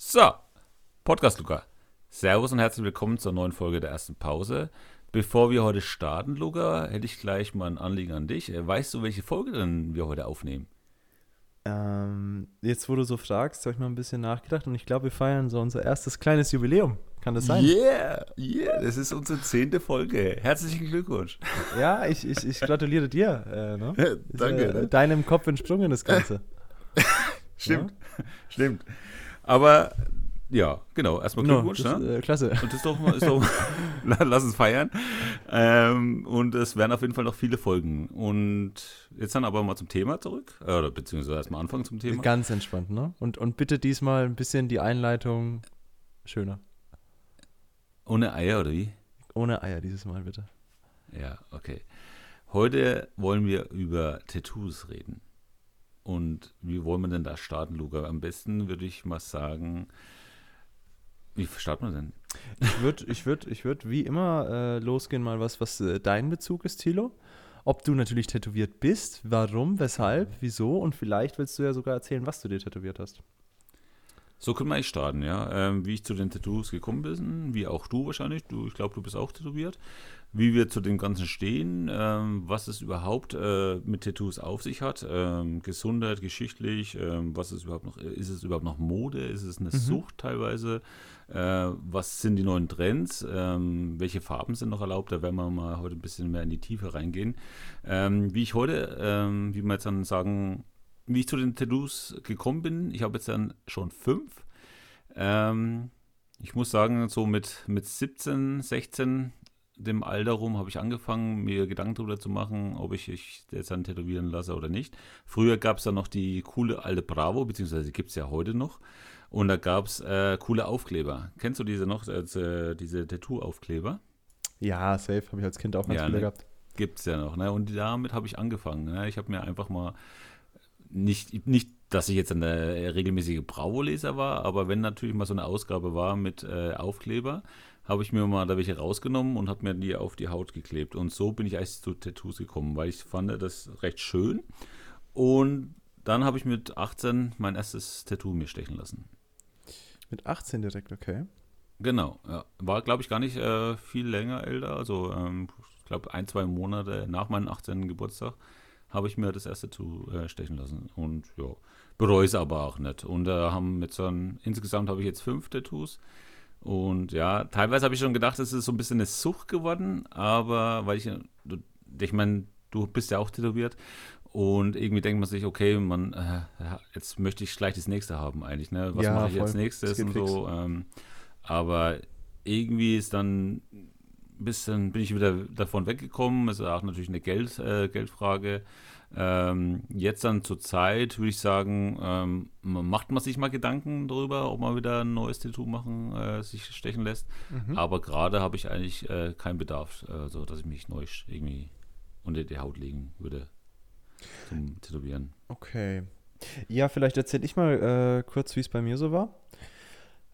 So, Podcast Luca. Servus und herzlich willkommen zur neuen Folge der ersten Pause. Bevor wir heute starten, Luca, hätte ich gleich mal ein Anliegen an dich. Äh, weißt du, welche Folge denn wir heute aufnehmen? Ähm, jetzt, wo du so fragst, habe ich mal ein bisschen nachgedacht und ich glaube, wir feiern so unser erstes kleines Jubiläum. Kann das sein? Yeah, yeah, das ist unsere zehnte Folge. Herzlichen Glückwunsch. Ja, ich, ich, ich gratuliere dir. Äh, ne? Danke. Ist, äh, deinem Kopf entsprungen, das Ganze. stimmt, ja? stimmt. Aber ja, genau. Erstmal Glückwunsch. No, das, ne? äh, klasse. Und das ist doch, ist doch lass uns feiern. Ähm, und es werden auf jeden Fall noch viele Folgen. Und jetzt dann aber mal zum Thema zurück. Oder beziehungsweise erstmal anfangen zum Thema. Ganz entspannt, ne? Und, und bitte diesmal ein bisschen die Einleitung schöner. Ohne Eier, oder wie? Ohne Eier dieses Mal, bitte. Ja, okay. Heute wollen wir über Tattoos reden. Und wie wollen wir denn da starten, Luca? Am besten würde ich mal sagen, wie starten wir denn? Ich würde ich würd, ich würd wie immer äh, losgehen, mal was, was äh, dein Bezug ist, Thilo. Ob du natürlich tätowiert bist, warum, weshalb, wieso und vielleicht willst du ja sogar erzählen, was du dir tätowiert hast. So können wir eigentlich starten, ja. Ähm, wie ich zu den Tattoos gekommen bin, wie auch du wahrscheinlich. Du, ich glaube, du bist auch tätowiert. Wie wir zu dem Ganzen stehen, ähm, was es überhaupt äh, mit Tattoos auf sich hat, ähm, Gesundheit, geschichtlich, ähm, was ist überhaupt noch, ist es überhaupt noch Mode, ist es eine mhm. Sucht teilweise, äh, was sind die neuen Trends, ähm, welche Farben sind noch erlaubt, da werden wir mal heute ein bisschen mehr in die Tiefe reingehen. Ähm, wie ich heute, ähm, wie wir jetzt dann sagen, wie ich zu den Tattoos gekommen bin. Ich habe jetzt dann schon fünf. Ich muss sagen, so mit, mit 17, 16, dem Alter rum, habe ich angefangen, mir Gedanken darüber zu machen, ob ich, ich jetzt dann tätowieren lasse oder nicht. Früher gab es dann noch die coole alte Bravo, beziehungsweise gibt es ja heute noch. Und da gab es äh, coole Aufkleber. Kennst du diese noch, äh, diese Tattoo-Aufkleber? Ja, safe, habe ich als Kind auch ganz ja, viele ne? gehabt. Gibt es ja noch. Ne? Und damit habe ich angefangen. Ne? Ich habe mir einfach mal nicht, nicht, dass ich jetzt ein regelmäßige Bravo-Leser war, aber wenn natürlich mal so eine Ausgabe war mit äh, Aufkleber, habe ich mir mal da welche rausgenommen und habe mir die auf die Haut geklebt. Und so bin ich eigentlich zu Tattoos gekommen, weil ich fand das recht schön. Und dann habe ich mit 18 mein erstes Tattoo mir stechen lassen. Mit 18 direkt, okay. Genau, ja. War, glaube ich, gar nicht äh, viel länger älter. Also, ähm, ich glaube, ein, zwei Monate nach meinem 18. Geburtstag habe ich mir das erste zu äh, stechen lassen. Und ja, bereue es aber auch nicht. Und da äh, haben mit so einem, insgesamt habe ich jetzt fünf Tattoos. Und ja, teilweise habe ich schon gedacht, es ist so ein bisschen eine Sucht geworden, aber weil ich, ich meine, du bist ja auch tätowiert und irgendwie denkt man sich, okay, man, äh, jetzt möchte ich gleich das nächste haben eigentlich, ne? Was ja, mache ich voll. als nächstes und so. Ähm, aber irgendwie ist dann bisschen bin ich wieder davon weggekommen. Es ist auch natürlich eine Geld, äh, Geldfrage. Ähm, jetzt dann zur Zeit würde ich sagen, ähm, macht man sich mal Gedanken darüber, ob man wieder ein neues Tattoo machen, äh, sich stechen lässt. Mhm. Aber gerade habe ich eigentlich äh, keinen Bedarf, äh, so dass ich mich neu irgendwie unter die Haut legen würde zum Tätowieren. Okay. Ja, vielleicht erzähle ich mal äh, kurz, wie es bei mir so war.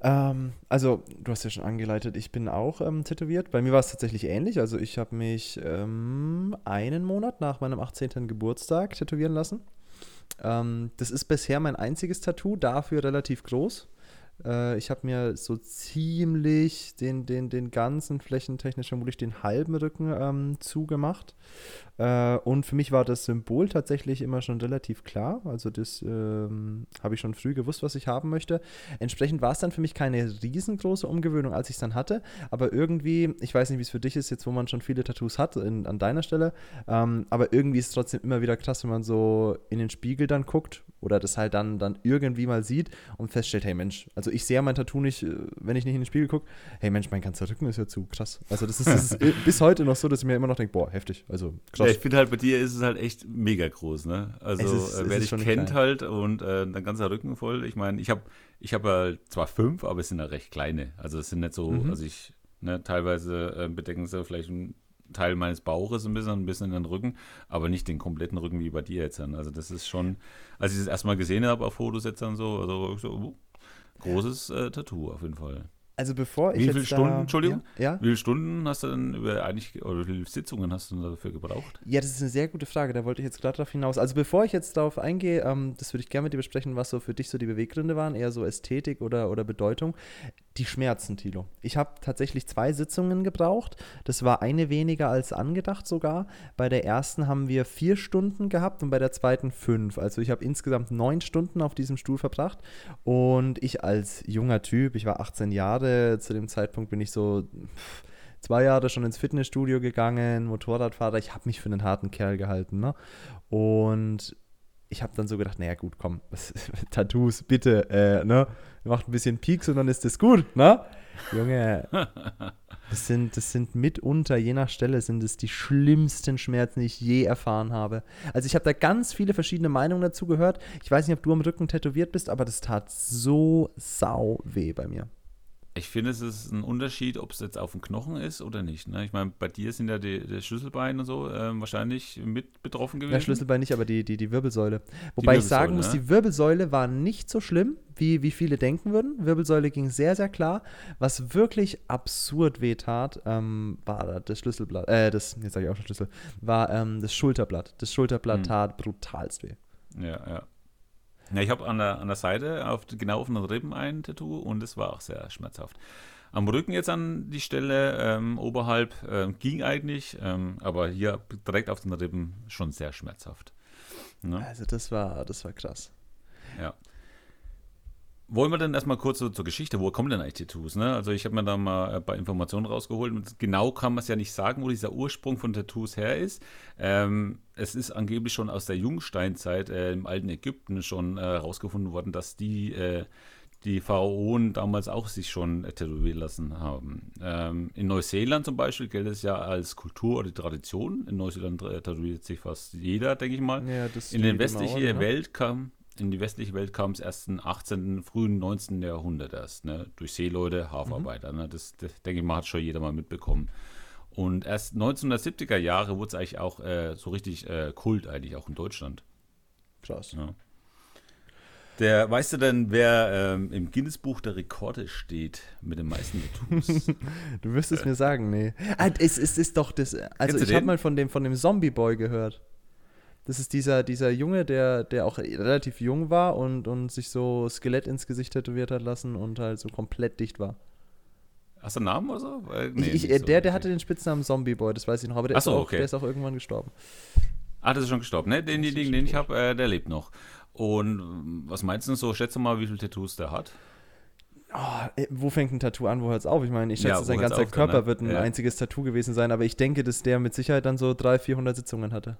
Ähm, also, du hast ja schon angeleitet, ich bin auch ähm, tätowiert. Bei mir war es tatsächlich ähnlich. Also, ich habe mich ähm, einen Monat nach meinem 18. Geburtstag tätowieren lassen. Ähm, das ist bisher mein einziges Tattoo, dafür relativ groß. Äh, ich habe mir so ziemlich den, den, den ganzen flächentechnisch vermutlich den halben Rücken ähm, zugemacht. Äh, und für mich war das Symbol tatsächlich immer schon relativ klar. Also das ähm, habe ich schon früh gewusst, was ich haben möchte. Entsprechend war es dann für mich keine riesengroße Umgewöhnung, als ich es dann hatte. Aber irgendwie, ich weiß nicht, wie es für dich ist, jetzt wo man schon viele Tattoos hat in, an deiner Stelle, ähm, aber irgendwie ist es trotzdem immer wieder krass, wenn man so in den Spiegel dann guckt oder das halt dann, dann irgendwie mal sieht und feststellt, hey Mensch, also ich sehe mein Tattoo nicht, äh, wenn ich nicht in den Spiegel gucke, hey Mensch, mein ganzer Rücken ist ja zu krass. Also das ist, das ist bis heute noch so, dass ich mir immer noch denke, boah, heftig, also krass. Ja, ich finde halt, bei dir ist es halt echt mega groß, ne? Also, ist, äh, wer dich kennt klein. halt und äh, dein ganzer Rücken voll. Ich meine, ich habe ich hab halt zwar fünf, aber es sind ja recht kleine. Also, es sind nicht so, mhm. also ich, ne, teilweise äh, bedecken sie vielleicht ein Teil meines Bauches ein bisschen, ein bisschen in den Rücken, aber nicht den kompletten Rücken wie bei dir jetzt. Also, das ist schon, als ich das erstmal gesehen habe auf Fotos jetzt dann so, also so, uh, großes äh, Tattoo auf jeden Fall. Also bevor ich Wie viele da, Stunden, Entschuldigung? Ja, ja? Wie viele Stunden hast du denn über eigentlich, oder wie viele Sitzungen hast du denn dafür gebraucht? Ja, das ist eine sehr gute Frage. Da wollte ich jetzt gerade darauf hinaus. Also bevor ich jetzt darauf eingehe, ähm, das würde ich gerne mit dir besprechen, was so für dich so die Beweggründe waren, eher so Ästhetik oder, oder Bedeutung. Die Schmerzen, Tilo. Ich habe tatsächlich zwei Sitzungen gebraucht. Das war eine weniger als angedacht sogar. Bei der ersten haben wir vier Stunden gehabt und bei der zweiten fünf. Also ich habe insgesamt neun Stunden auf diesem Stuhl verbracht. Und ich als junger Typ, ich war 18 Jahre, zu dem Zeitpunkt bin ich so zwei Jahre schon ins Fitnessstudio gegangen, Motorradfahrer. Ich habe mich für einen harten Kerl gehalten. Ne? Und ich habe dann so gedacht, naja gut, komm, was, Tattoos, bitte, äh, ne? Macht ein bisschen Peaks und dann ist das gut, ne? Junge, das sind, das sind mitunter, je nach Stelle, sind es die schlimmsten Schmerzen, die ich je erfahren habe. Also ich habe da ganz viele verschiedene Meinungen dazu gehört. Ich weiß nicht, ob du am Rücken tätowiert bist, aber das tat so sau weh bei mir. Ich finde, es ist ein Unterschied, ob es jetzt auf dem Knochen ist oder nicht. Ne? Ich meine, bei dir sind ja die, die Schlüsselbeine und so ähm, wahrscheinlich mit betroffen gewesen. Ja, Schlüsselbein nicht, aber die, die, die Wirbelsäule. Wobei ich sagen muss, Wirbelsäule, die Wirbelsäule war nicht so schlimm, wie, wie viele denken würden. Wirbelsäule ging sehr, sehr klar. Was wirklich absurd wehtat, ähm, war das Schlüsselblatt, äh, das, jetzt sage ich auch schon Schlüssel, war ähm, das Schulterblatt. Das Schulterblatt Hm. tat brutalst weh. Ja, ja. Ja, ich habe an der, an der Seite, auf, genau auf den Rippen ein Tattoo und es war auch sehr schmerzhaft. Am Rücken jetzt an die Stelle ähm, oberhalb ähm, ging eigentlich, ähm, aber hier direkt auf den Rippen schon sehr schmerzhaft. Ne? Also das war, das war krass. Ja. Wollen wir denn erstmal kurz so zur Geschichte, woher kommen denn eigentlich Tattoos? Ne? Also ich habe mir da mal ein paar Informationen rausgeholt und genau kann man es ja nicht sagen, wo dieser Ursprung von Tattoos her ist. Ähm, es ist angeblich schon aus der Jungsteinzeit äh, im alten Ägypten schon herausgefunden worden, dass die, äh, die Pharaonen damals auch sich schon äh, tätowieren lassen haben. Ähm, in Neuseeland zum Beispiel gilt es ja als Kultur oder Tradition. In Neuseeland äh, tätowiert sich fast jeder, denke ich mal. Ja, In die die westliche Maori, ne? Welt kam, in die westliche Welt kam es erst im 18., frühen 19. Jahrhundert erst, ne? Durch Seeleute, Hafarbeiter. Ne? Das, das, denke ich mal, hat schon jeder mal mitbekommen. Und erst 1970er Jahre wurde es eigentlich auch äh, so richtig äh, Kult, eigentlich auch in Deutschland. Krass. Ja. Der, weißt du denn, wer ähm, im Guinness-Buch der Rekorde steht mit den meisten Tattoos? Du wirst es mir sagen, nee. Ah, es, es ist doch das. Also ich habe mal von dem, von dem Zombie-Boy gehört. Das ist dieser, dieser Junge, der, der auch relativ jung war und, und sich so Skelett ins Gesicht tätowiert hat lassen und halt so komplett dicht war. Hast du einen Namen oder so? Weil, nee, ich, ich, äh, so der, der hatte den Spitznamen Zombie-Boy, das weiß ich noch, aber der, Ach ist so, auch, okay. der ist auch irgendwann gestorben. Ah, das ist schon gestorben, ne? Denjenigen, den ich habe, äh, der lebt noch. Und ähm, was meinst du so? Schätze mal, wie viele Tattoos der hat? Oh, äh, wo fängt ein Tattoo an, wo hört es auf? Ich meine, ich schätze, Ja, sein ganzer dann, Körper ne? wird ein Ja. einziges Tattoo gewesen sein, aber ich denke, dass der mit Sicherheit dann so 300, 400 Sitzungen hatte.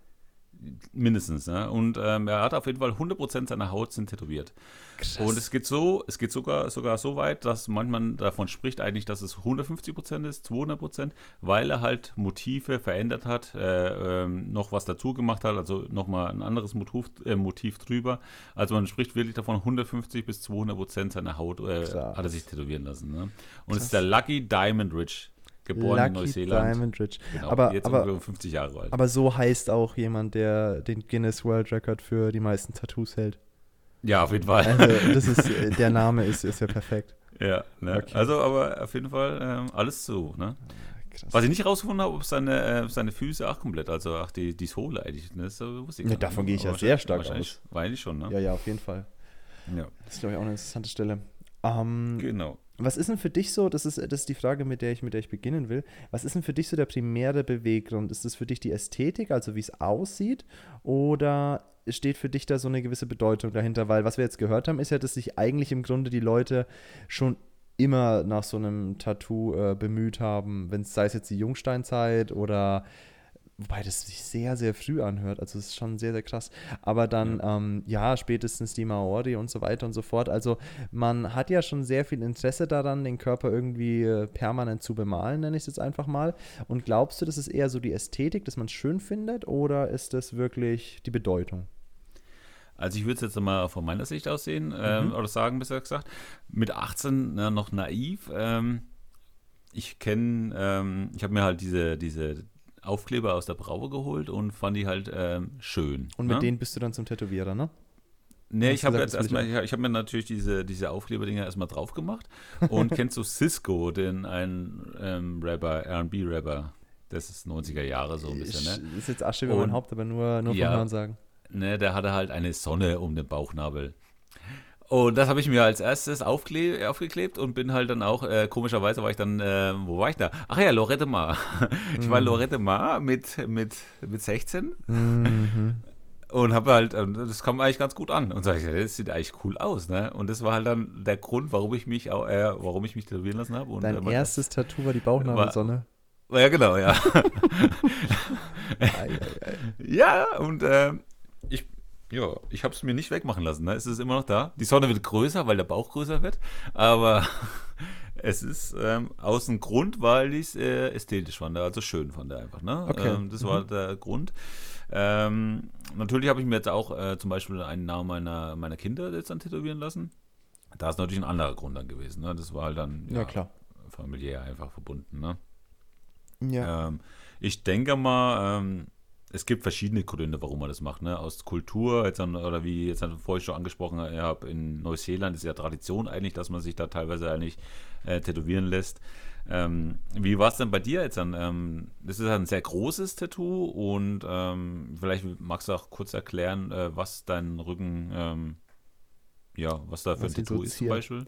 Mindestens, ne? Und ähm, er hat auf jeden Fall 100% seiner Haut sind tätowiert. Krass. Und es geht so, es geht sogar, sogar so weit, dass man davon spricht eigentlich, dass es 150% ist, 200%, weil er halt Motive verändert hat, äh, ähm, noch was dazu gemacht hat, also nochmal ein anderes Motiv, äh, Motiv drüber. Also man spricht wirklich davon, 150 bis 200% seiner Haut äh, hat er sich tätowieren lassen. Ne? Und es Krass. ist der Lucky Diamond Ridge, geboren in Lucky Neuseeland. Diamond Ridge. Genau, aber, jetzt aber, ungefähr 50 Jahre alt. aber so heißt auch jemand, der den Guinness World Record für die meisten Tattoos hält. ja, auf jeden Fall. Also, das ist, äh, der Name ist, ist ja perfekt. Ja, ne? Okay. also aber auf jeden Fall ähm, alles so. Ne? Krass. Was ich nicht rausgefunden habe, ob seine, äh, seine Füße auch komplett, also auch die, die Sohle eigentlich. Ne? Das äh, wusste ich Ja, davon gehe ich ja sehr stark wahrscheinlich- aus. Wahrscheinlich schon, ne? Ja, ja, auf jeden Fall. Ja. Das ist, glaube ich, auch eine interessante Stelle. Ähm, Genau. Was ist denn für dich so, das ist, das ist die Frage, mit der, ich, mit der ich beginnen will, was ist denn für dich so der primäre Beweggrund? Ist das für dich die Ästhetik, also wie es aussieht, oder steht für dich da so eine gewisse Bedeutung dahinter? Weil was wir jetzt gehört haben, ist ja, dass sich eigentlich im Grunde die Leute schon immer nach so einem Tattoo äh, bemüht haben, wenn es sei es jetzt die Jungsteinzeit oder wobei das sich sehr, sehr früh anhört, also es ist schon sehr, sehr krass. Aber dann, ähm, ja, spätestens die Maori und so weiter und so fort. Also man hat ja schon sehr viel Interesse daran, den Körper irgendwie äh, permanent zu bemalen, nenne ich es jetzt einfach mal. Und glaubst du, das ist eher so die Ästhetik, dass man es schön findet, oder ist das wirklich die Bedeutung? Also ich würde es jetzt mal von meiner Sicht aus sehen, ähm, Mhm. oder sagen, besser gesagt, mit 18 ne, noch naiv. Ähm, ich kenne, ähm, ich habe mir halt diese, diese Aufkleber aus der Braue geholt und fand die halt ähm, schön. Und mit ne? denen bist du dann zum Tätowierer, ne? Nee, ich habe jetzt erstmal, ich, ich habe mir natürlich diese, diese Aufkleberdinger erstmal drauf gemacht. Und kennst du Cisco, den einen ähm, Rapper, RB-Rapper? Das ist 90er Jahre so ein bisschen, ne? Ist jetzt Asche über mein Haupt, aber nur, nur vom Ja. Hören sagen. ne? Der hatte halt eine Sonne um den Bauchnabel. Und das habe ich mir als erstes aufgeklebt und bin halt dann auch, äh, komischerweise war ich dann, äh, wo war ich da? Ach ja, Lorette Mar. Ich war Mhm. Lorette Mar mit, mit, mit 16 Mhm. Und habe halt, das kam eigentlich ganz gut an. Und sag ich, das sieht eigentlich cool aus, ne? Und das war halt dann der Grund, warum ich mich auch, äh, warum ich mich tätowieren lassen habe. Und, Dein äh, man- erstes Tattoo war die Bauchnabelsonne. Ja, genau, ja. Ei, ei, ei. ja, und äh, ich, ja, ich habe es mir nicht wegmachen lassen. Ne? Es ist immer noch da. Die Sonne wird größer, weil der Bauch größer wird. Aber es ist ähm, aus dem Grund, weil ich es äh, ästhetisch fand, also schön fand einfach. Ne? Okay. Ähm, das war der Grund. Ähm, natürlich habe ich mir jetzt auch äh, zum Beispiel einen Namen meiner, meiner Kinder jetzt dann tätowieren lassen. Da ist natürlich ein anderer Grund dann gewesen. Ne? Das war halt dann Ja, klar. familiär einfach verbunden. Ne? Ja. Ähm, ich denke mal, ähm, es gibt verschiedene Gründe, warum man das macht. Ne? Aus Kultur, jetzt dann, oder wie jetzt dann vorhin schon angesprochen habe, in Neuseeland ist ja Tradition eigentlich, dass man sich da teilweise eigentlich äh, tätowieren lässt. Ähm, wie war es denn bei dir jetzt dann? Ähm, das ist ein sehr großes Tattoo und ähm, vielleicht magst du auch kurz erklären, äh, was dein Rücken, ähm, ja, was da für Was ein Tattoo ist zum. Beispiel.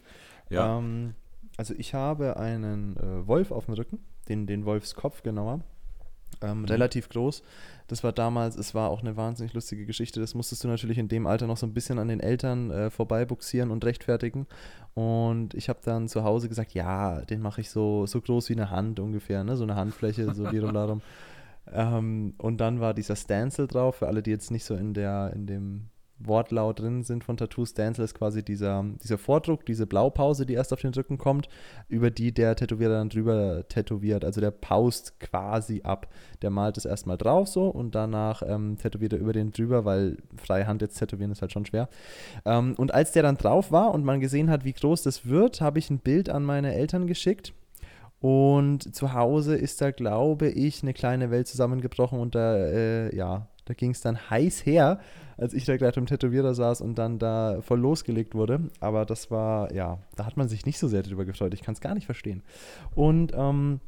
Ja, Ähm, also ich habe einen äh, Wolf auf dem Rücken, den, den Wolfskopf genauer. Ähm, relativ groß. Das war damals, es war auch eine wahnsinnig lustige Geschichte. Das musstest du natürlich in dem Alter noch so ein bisschen an den Eltern äh, vorbeibuxieren und rechtfertigen. Und ich habe dann zu Hause gesagt, ja, den mache ich so, so groß wie eine Hand ungefähr, ne? so eine Handfläche, so die darum. Ähm, und dann war dieser Stencil drauf, für alle, die jetzt nicht so in der, in dem Wortlaut drin sind von Tattoo. Stencil ist quasi dieser, dieser Vordruck, diese Blaupause, die erst auf den Rücken kommt, über die der Tätowierer dann drüber tätowiert. Also der paust quasi ab. Der malt es erstmal drauf so und danach ähm, tätowiert er über den drüber, weil Freihand jetzt tätowieren ist halt schon schwer. Ähm, und als der dann drauf war und man gesehen hat, wie groß das wird, habe ich ein Bild an meine Eltern geschickt. Und zu Hause ist da, glaube ich, eine kleine Welt zusammengebrochen und da, äh, ja, da ging es dann heiß her, als ich da gerade im Tätowierer saß und dann da voll losgelegt wurde. Aber das war, ja, da hat man sich nicht so sehr drüber gefreut. Ich kann es gar nicht verstehen. Und ähm,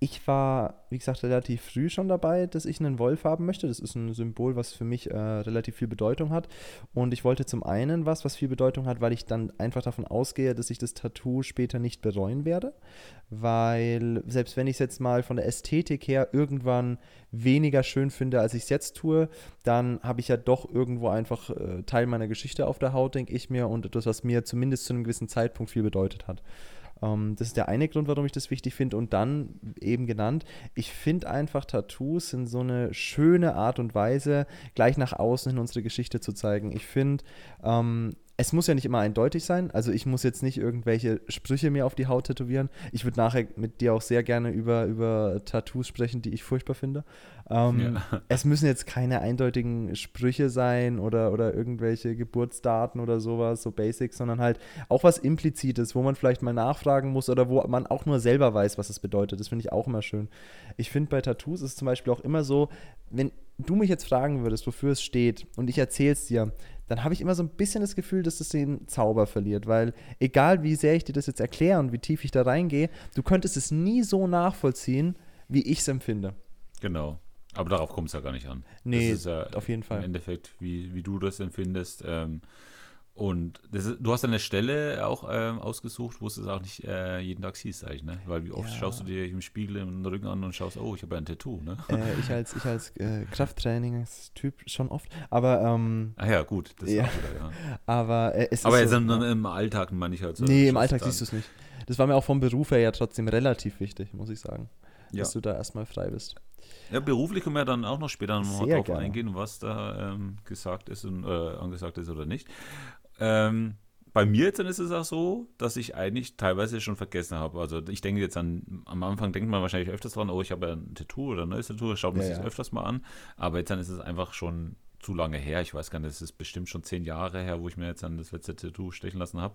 ich war, wie gesagt, relativ früh schon dabei, dass ich einen Wolf haben möchte. Das ist ein Symbol, was für mich äh, relativ viel Bedeutung hat. Und ich wollte zum einen was, was viel Bedeutung hat, weil ich dann einfach davon ausgehe, dass ich das Tattoo später nicht bereuen werde. Weil selbst wenn ich es jetzt mal von der Ästhetik her irgendwann weniger schön finde, als ich es jetzt tue, dann habe ich ja doch irgendwo einfach äh, Teil meiner Geschichte auf der Haut, denke ich mir, und etwas, was mir zumindest zu einem gewissen Zeitpunkt viel bedeutet hat. Ähm, das ist der eine Grund, warum ich das wichtig finde. Und dann eben genannt, ich finde einfach Tattoos sind so eine schöne Art und Weise, gleich nach außen hin unsere Geschichte zu zeigen. Ich finde, ähm, es muss ja nicht immer eindeutig sein. Also ich muss jetzt nicht irgendwelche Sprüche mir auf die Haut tätowieren. Ich würde nachher mit dir auch sehr gerne über, über Tattoos sprechen, die ich furchtbar finde. Ähm, Ja. Es müssen jetzt keine eindeutigen Sprüche sein oder, oder irgendwelche Geburtsdaten oder sowas, so Basics, sondern halt auch was Implizites, wo man vielleicht mal nachfragen muss oder wo man auch nur selber weiß, was es bedeutet. Das finde ich auch immer schön. Ich finde bei Tattoos ist es zum Beispiel auch immer so, wenn du mich jetzt fragen würdest, wofür es steht und ich erzähle es dir, dann habe ich immer so ein bisschen das Gefühl, dass es den Zauber verliert, weil egal wie sehr ich dir das jetzt erkläre und wie tief ich da reingehe, du könntest es nie so nachvollziehen, wie ich es empfinde. genau. Aber darauf kommt es ja gar nicht an. Nee, das ja auf jeden Fall. Im Endeffekt, wie, wie du das empfindest. Ähm, und ist, du hast eine Stelle auch ähm, ausgesucht, wo es auch nicht äh, jeden Tag siehst, eigentlich, ne? Weil wie oft Ja. schaust du dir im Spiegel im Rücken an und schaust, oh, ich habe ja ein Tattoo, ne? Äh, ich als, ich als äh, Krafttrainingstyp schon oft, aber, ähm, Ah ja, gut, das Ja. ist auch wieder, ja. aber äh, es Aber ist so, im, im Alltag meine ich halt so. Nee, im Alltag siehst du es nicht. Das war mir auch vom Beruf her ja trotzdem relativ wichtig, muss ich sagen, Ja. dass du da erstmal frei bist. Ja, beruflich können wir dann auch noch später noch mal Sehr drauf gerne. eingehen, was da ähm, gesagt ist und äh, angesagt ist oder nicht. Ähm, bei mir jetzt dann ist es auch so, dass ich eigentlich teilweise schon vergessen habe. Also ich denke jetzt an, am Anfang denkt man wahrscheinlich öfters dran, oh, ich habe ja ein Tattoo oder ein neues Tattoo, schaut man Ja, sich ja. öfters mal an. Aber jetzt dann ist es einfach schon zu lange her. Ich weiß gar nicht, es ist bestimmt schon zehn Jahre her, wo ich mir jetzt dann das letzte Tattoo stechen lassen habe.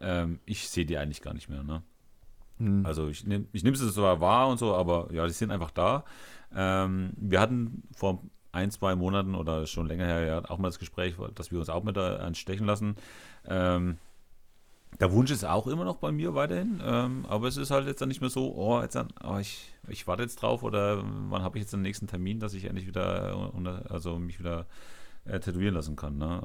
Ähm, ich sehe die eigentlich gar nicht mehr, ne? Hm. Also ich nehme ich nehm sie zwar wahr und so, aber ja, die sind einfach da. Ähm, wir hatten vor ein, zwei Monaten oder schon länger her ja, auch mal das Gespräch, dass wir uns auch mit da stechen lassen. Ähm, der Wunsch ist auch immer noch bei mir weiterhin, ähm, aber es ist halt jetzt dann nicht mehr so, oh, jetzt dann, oh, ich, ich warte jetzt drauf oder wann habe ich jetzt den nächsten Termin, dass ich endlich wieder, also mich wieder äh, tätowieren lassen kann. Ne?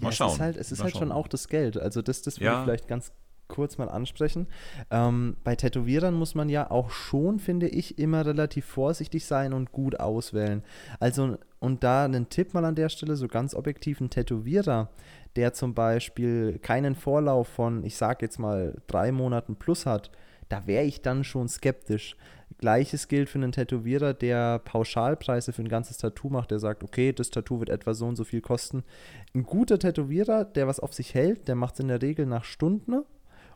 mal ja, schauen. Es ist halt, es ist halt schon auch das Geld. Also das, das will ja. ich vielleicht ganz kurz mal ansprechen. Ähm, bei Tätowierern muss man ja auch schon, finde ich, immer relativ vorsichtig sein und gut auswählen. Also, und da einen Tipp mal an der Stelle, so ganz objektiv, ein Tätowierer, der zum Beispiel keinen Vorlauf von, ich sage jetzt mal, drei Monaten plus hat, da wäre ich dann schon skeptisch. Gleiches gilt für einen Tätowierer, der Pauschalpreise für ein ganzes Tattoo macht, der sagt, okay, das Tattoo wird etwa so und so viel kosten. Ein guter Tätowierer, der was auf sich hält, der macht es in der Regel nach Stunden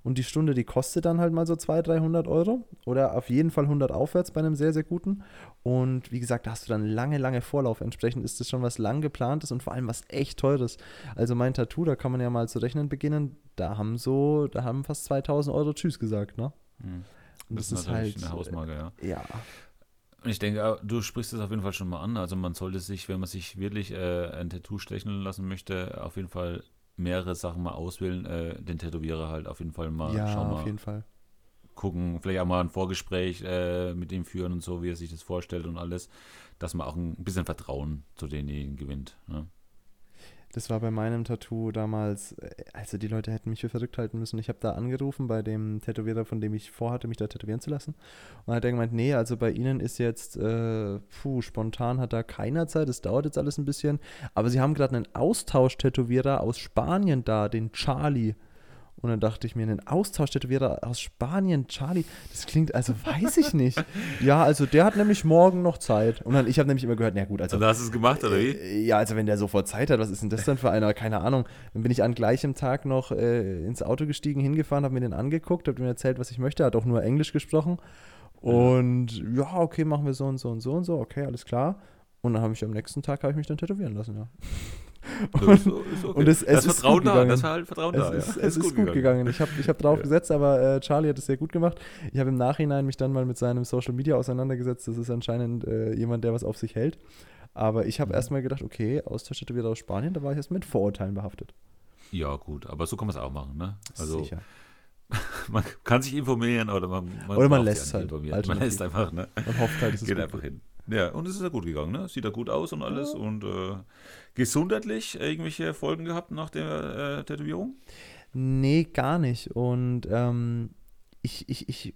und die Stunde, die kostet dann halt mal so 200, 300 Euro oder auf jeden Fall 100 aufwärts bei einem sehr, sehr guten. Und wie gesagt, da hast du dann lange, lange Vorlauf. Entsprechend ist das schon was lang geplantes und vor allem was echt teures. Also mein Tattoo, da kann man ja mal zu rechnen beginnen, da haben so, da haben fast 2000 Euro Tschüss gesagt, ne? Hm. Das, das, ist halt eine Hausmarke, ja. Ja. Und ich denke, du sprichst es auf jeden Fall schon mal an. Also man sollte sich, wenn man sich wirklich äh, ein Tattoo stechen lassen möchte, auf jeden Fall mehrere Sachen mal auswählen, äh, den Tätowierer halt auf jeden Fall mal ja, schauen. auf jeden Fall. Gucken, vielleicht auch mal ein Vorgespräch äh, mit ihm führen und so, wie er sich das vorstellt und alles, dass man auch ein bisschen Vertrauen zu denjenigen gewinnt. Ne? Das war bei meinem Tattoo damals, äh, also die Leute hätten mich für verrückt halten müssen. Ich habe da angerufen bei dem Tätowierer, von dem ich vorhatte, mich da tätowieren zu lassen. Und hat er gemeint, nee, also bei Ihnen ist jetzt, äh, puh, spontan hat da keiner Zeit, es dauert jetzt alles ein bisschen. Aber Sie haben gerade einen Austausch-Tätowierer aus Spanien da, den Charlie. Und dann dachte ich mir, einen Austausch-Tätowierer aus Spanien, Charlie, das klingt, also weiß ich nicht. ja, also der hat nämlich morgen noch Zeit. Und dann, ich habe nämlich immer gehört, na gut, also. Und hast du es gemacht, oder wie? Äh, ja, also wenn der sofort Zeit hat, was ist denn das denn für einer? Keine Ahnung. Dann bin ich an gleichem Tag noch äh, ins Auto gestiegen, hingefahren, habe mir den angeguckt, habe mir erzählt, was ich möchte, hat auch nur Englisch gesprochen. Und ja, okay, machen wir so und so und so und so, okay, alles klar. Und dann habe ich am nächsten Tag ich mich dann tätowieren lassen, ja. Und, ist okay. und es, es das ist da, das war halt Vertrauen es da. Ist, ja. Es, ist, gut, gegangen. gegangen. Ich habe ich hab drauf ja. gesetzt, aber äh, Charlie hat es sehr gut gemacht. Ich habe im Nachhinein mich dann mal mit seinem Social Media auseinandergesetzt. Das ist anscheinend äh, jemand, der was auf sich hält. Aber ich habe mhm. erstmal gedacht, okay, wieder aus Spanien, da war ich erst mit Vorurteilen behaftet. Ja, gut, aber so kann man es auch machen, ne? Also, Sicher. man kann sich informieren oder man, man oder man lässt es halt. Man lässt einfach, ne? Man hofft halt, es Geht einfach hin. Ja, und es ist ja gut gegangen, ne? Sieht ja gut aus und alles. Ja. Und äh, gesundheitlich irgendwelche Folgen gehabt nach der äh, Tätowierung? Nee, gar nicht. Und ähm, ich, ich, ich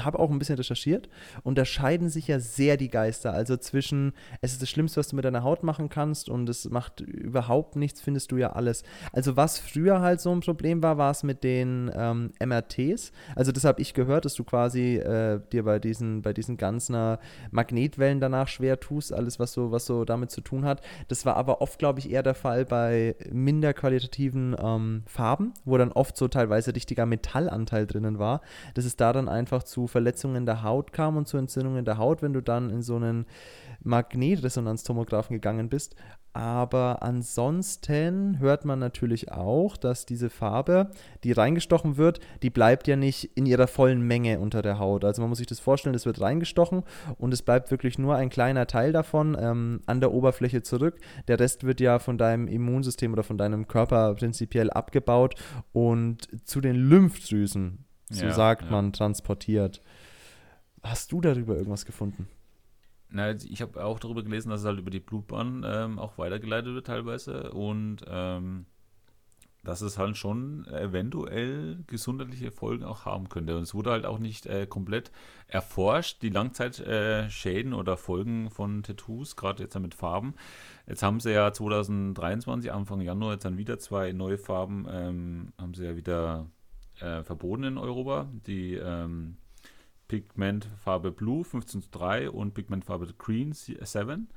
habe auch ein bisschen recherchiert und da scheiden sich ja sehr die Geister. Also zwischen, es ist das Schlimmste, was du mit deiner Haut machen kannst und es macht überhaupt nichts, findest du ja alles. Also was früher halt so ein Problem war, war es mit den ähm, MRTs. Also das habe ich gehört, dass du quasi äh, dir bei diesen, bei diesen ganzen äh, Magnetwellen danach schwer tust, alles was so, was so damit zu tun hat. Das war aber oft, glaube ich, eher der Fall bei minder qualitativen ähm, Farben, wo dann oft so teilweise richtiger Metallanteil drinnen war. Das ist da dann einfach zu Verletzungen der Haut kam und zu Entzündungen der Haut, wenn du dann in so einen Magnetresonanztomographen gegangen bist. Aber ansonsten hört man natürlich auch, dass diese Farbe, die reingestochen wird, die bleibt ja nicht in ihrer vollen Menge unter der Haut. Also man muss sich das vorstellen, es wird reingestochen und es bleibt wirklich nur ein kleiner Teil davon ähm, an der Oberfläche zurück. Der Rest wird ja von deinem Immunsystem oder von deinem Körper prinzipiell abgebaut und zu den Lymphdrüsen so ja, sagt ja. man, transportiert. Hast du darüber irgendwas gefunden? Na, ich habe auch darüber gelesen, dass es halt über die Blutbahn ähm, auch weitergeleitet wird teilweise und ähm, dass es halt schon eventuell gesundheitliche Folgen auch haben könnte. Und es wurde halt auch nicht äh, komplett erforscht, die Langzeitschäden äh, oder Folgen von Tattoos, gerade jetzt mit Farben. Jetzt haben sie ja 2023, Anfang Januar, jetzt dann wieder zwei neue Farben, ähm, haben sie ja wieder äh, verboten in Europa. Die ähm, Pigmentfarbe Blue 15.3 und Pigmentfarbe Green 7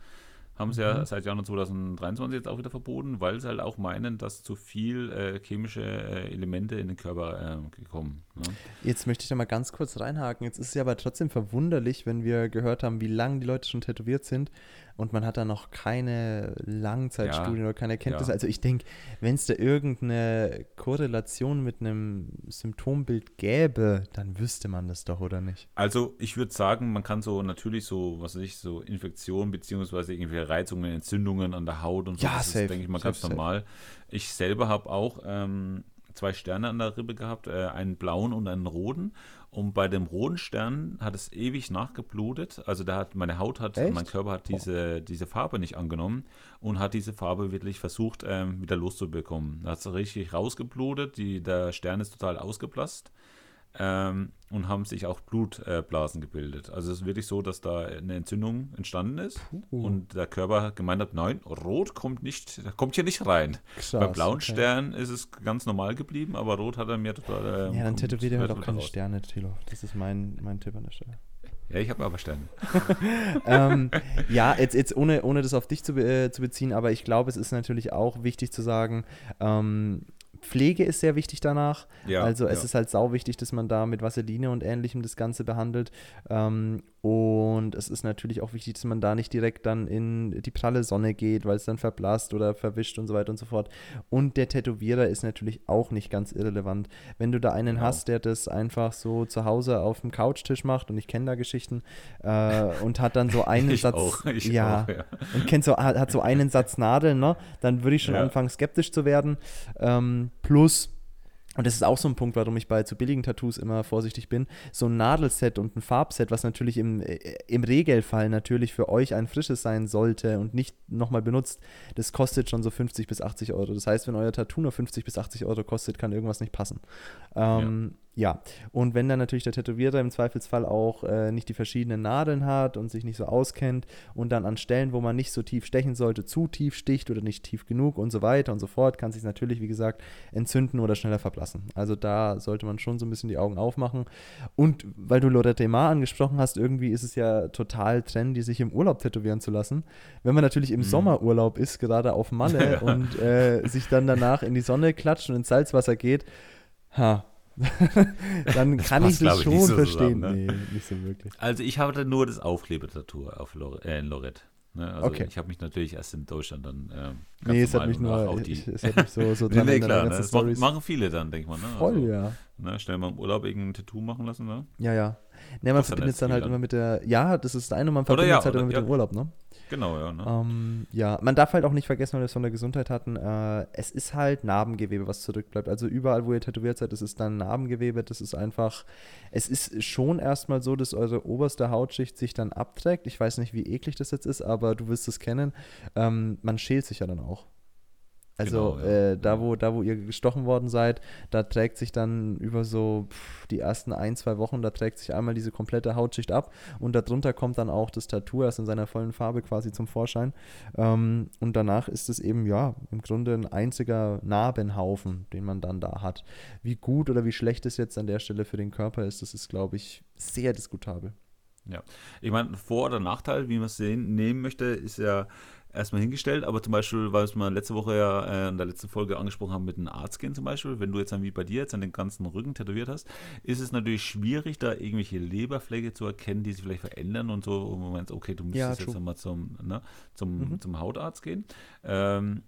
haben sie mhm. ja seit Januar 2023 jetzt auch wieder verboten, weil sie halt auch meinen, dass zu viel äh, chemische äh, Elemente in den Körper äh, gekommen. Ne? Jetzt möchte ich da mal ganz kurz reinhaken. Jetzt ist es ja aber trotzdem verwunderlich, wenn wir gehört haben, wie lange die Leute schon tätowiert sind, und man hat da noch keine Langzeitstudien ja, oder keine Erkenntnisse. Ja. Also ich denke, wenn es da irgendeine Korrelation mit einem Symptombild gäbe, dann wüsste man das doch, oder nicht? Also ich würde sagen, man kann so natürlich so, was weiß ich, so Infektionen beziehungsweise irgendwelche Reizungen, Entzündungen an der Haut und so. Ja, das safe, ist, denke ich mal, safe, ganz normal. Ich selber habe auch ähm, zwei Sterne an der Rippe gehabt, äh, einen blauen und einen roten. Und bei dem roten Stern hat es ewig nachgeblutet. Also da hat meine Haut hat, Echt? mein Körper hat diese, diese Farbe nicht angenommen und hat diese Farbe wirklich versucht, ähm, wieder loszubekommen. Da hat es richtig rausgeblutet, die, der Stern ist total ausgeblasst. Ähm, und haben sich auch Blutblasen gebildet. Also es ist wirklich so, dass da eine Entzündung entstanden ist Puh. und der Körper gemeint hat, nein, rot kommt nicht, kommt hier nicht rein. Krass, Beim blauen okay. Stern ist es ganz normal geblieben, aber rot hat er mir total. ähm, Ja, dann tätowiert er halt auch keine raus. Sterne, Tilo. Das ist mein, mein Tipp an der Stelle. Ja, ich habe aber Sterne. ähm, ja, jetzt, jetzt ohne, ohne das auf dich zu, äh, zu beziehen, aber ich glaube, es ist natürlich auch wichtig zu sagen, ähm, Pflege ist sehr wichtig danach. Ja, also es ja. ist halt sau wichtig, dass man da mit Vaseline und ähnlichem das Ganze behandelt. Ähm, und es ist natürlich auch wichtig, dass man da nicht direkt dann in die pralle Sonne geht, weil es dann verblasst oder verwischt und so weiter und so fort. Und der Tätowierer ist natürlich auch nicht ganz irrelevant. Wenn du da einen Genau. hast, der das einfach so zu Hause auf dem Couchtisch macht, und ich kenne da Geschichten, äh, und hat dann so einen Ich Satz. auch, ja, auch, ja. und kennt so, hat so einen Satz Nadeln, ne? Dann würde ich schon anfangen, skeptisch zu werden. Ähm, plus, und das ist auch so ein Punkt, warum ich bei zu billigen Tattoos immer vorsichtig bin, so ein Nadelset und ein Farbset, was natürlich im, äh, im Regelfall natürlich für euch ein frisches sein sollte und nicht nochmal benutzt, das kostet schon so 50 bis 80 Euro. Das heißt, wenn euer Tattoo nur 50 bis 80 Euro kostet, kann irgendwas nicht passen. Ähm, ja. Und wenn dann natürlich der Tätowierer im Zweifelsfall auch äh, nicht die verschiedenen Nadeln hat und sich nicht so auskennt und dann an Stellen, wo man nicht so tief stechen sollte, zu tief sticht oder nicht tief genug und so weiter und so fort, kann sich natürlich, wie gesagt, entzünden oder schneller verblassen. Also da sollte man schon so ein bisschen die Augen aufmachen. Und weil du Lorette Mar angesprochen hast, irgendwie ist es ja total trendy, sich im Urlaub tätowieren zu lassen. Wenn man natürlich im Mhm. Sommerurlaub ist, gerade auf Malle und äh, sich dann danach in die Sonne klatscht und ins Salzwasser geht, ha, dann kann ich passt, glaub das ich, schon nicht so verstehen. zusammen, ne? Nee, nicht so wirklich. Also ich hatte nur das Aufklebetattoo auf Lor äh, in Lorette. Ne? Also Okay. ich habe mich natürlich erst in Deutschland dann ähm, Nee, es hat mich nur, auch die- ich, es hat mich so, so Nee, dran nee, erinnert, klar, ne? das machen, Storys. machen viele dann, denkt man. Ne? Voll, also, ja. Ne? Schnell mal im Urlaub irgendein Tattoo machen lassen, ne? Ja, ja. Ne, man verbindet es dann halt dann. immer mit der, ja, das ist das eine, man verbindet ja, es halt oder- immer mit ja. dem Urlaub, ne? Genau, ja. Ne? Ähm, ja, man darf halt auch nicht vergessen, weil wir es von der Gesundheit hatten, äh, es ist halt Narbengewebe, was zurückbleibt. Also überall, wo ihr tätowiert seid, das ist dann Narbengewebe, das ist einfach, es ist schon erstmal so, dass eure oberste Hautschicht sich dann abträgt. Ich weiß nicht, wie eklig das jetzt ist, aber du wirst es kennen. Ähm, man schält sich ja dann auch. Also Genau, ja. äh, da, wo, da, wo ihr gestochen worden seid, da trägt sich dann über so pff, die ersten ein, zwei Wochen, da trägt sich einmal diese komplette Hautschicht ab und darunter kommt dann auch das Tattoo erst in seiner vollen Farbe quasi zum Vorschein. Ähm, und danach ist es eben, ja, im Grunde ein einziger Narbenhaufen, den man dann da hat. Wie gut oder wie schlecht es jetzt an der Stelle für den Körper ist, das ist, glaube ich, sehr diskutabel. Ich meine, Vor- oder Nachteil, wie man es sehen, nehmen möchte, ist ja erstmal hingestellt, aber zum Beispiel, weil wir letzte Woche ja äh, in der letzten Folge angesprochen haben mit einem Arzt gehen zum Beispiel, wenn du jetzt dann wie bei dir jetzt an den ganzen Rücken tätowiert hast, ist es natürlich schwierig, da irgendwelche Leberflecke zu erkennen, die sich vielleicht verändern und so, wo man meint, okay, du Ja, müsstest true. jetzt einmal zum, ne, zum, Mhm. zum Hautarzt gehen. Ähm,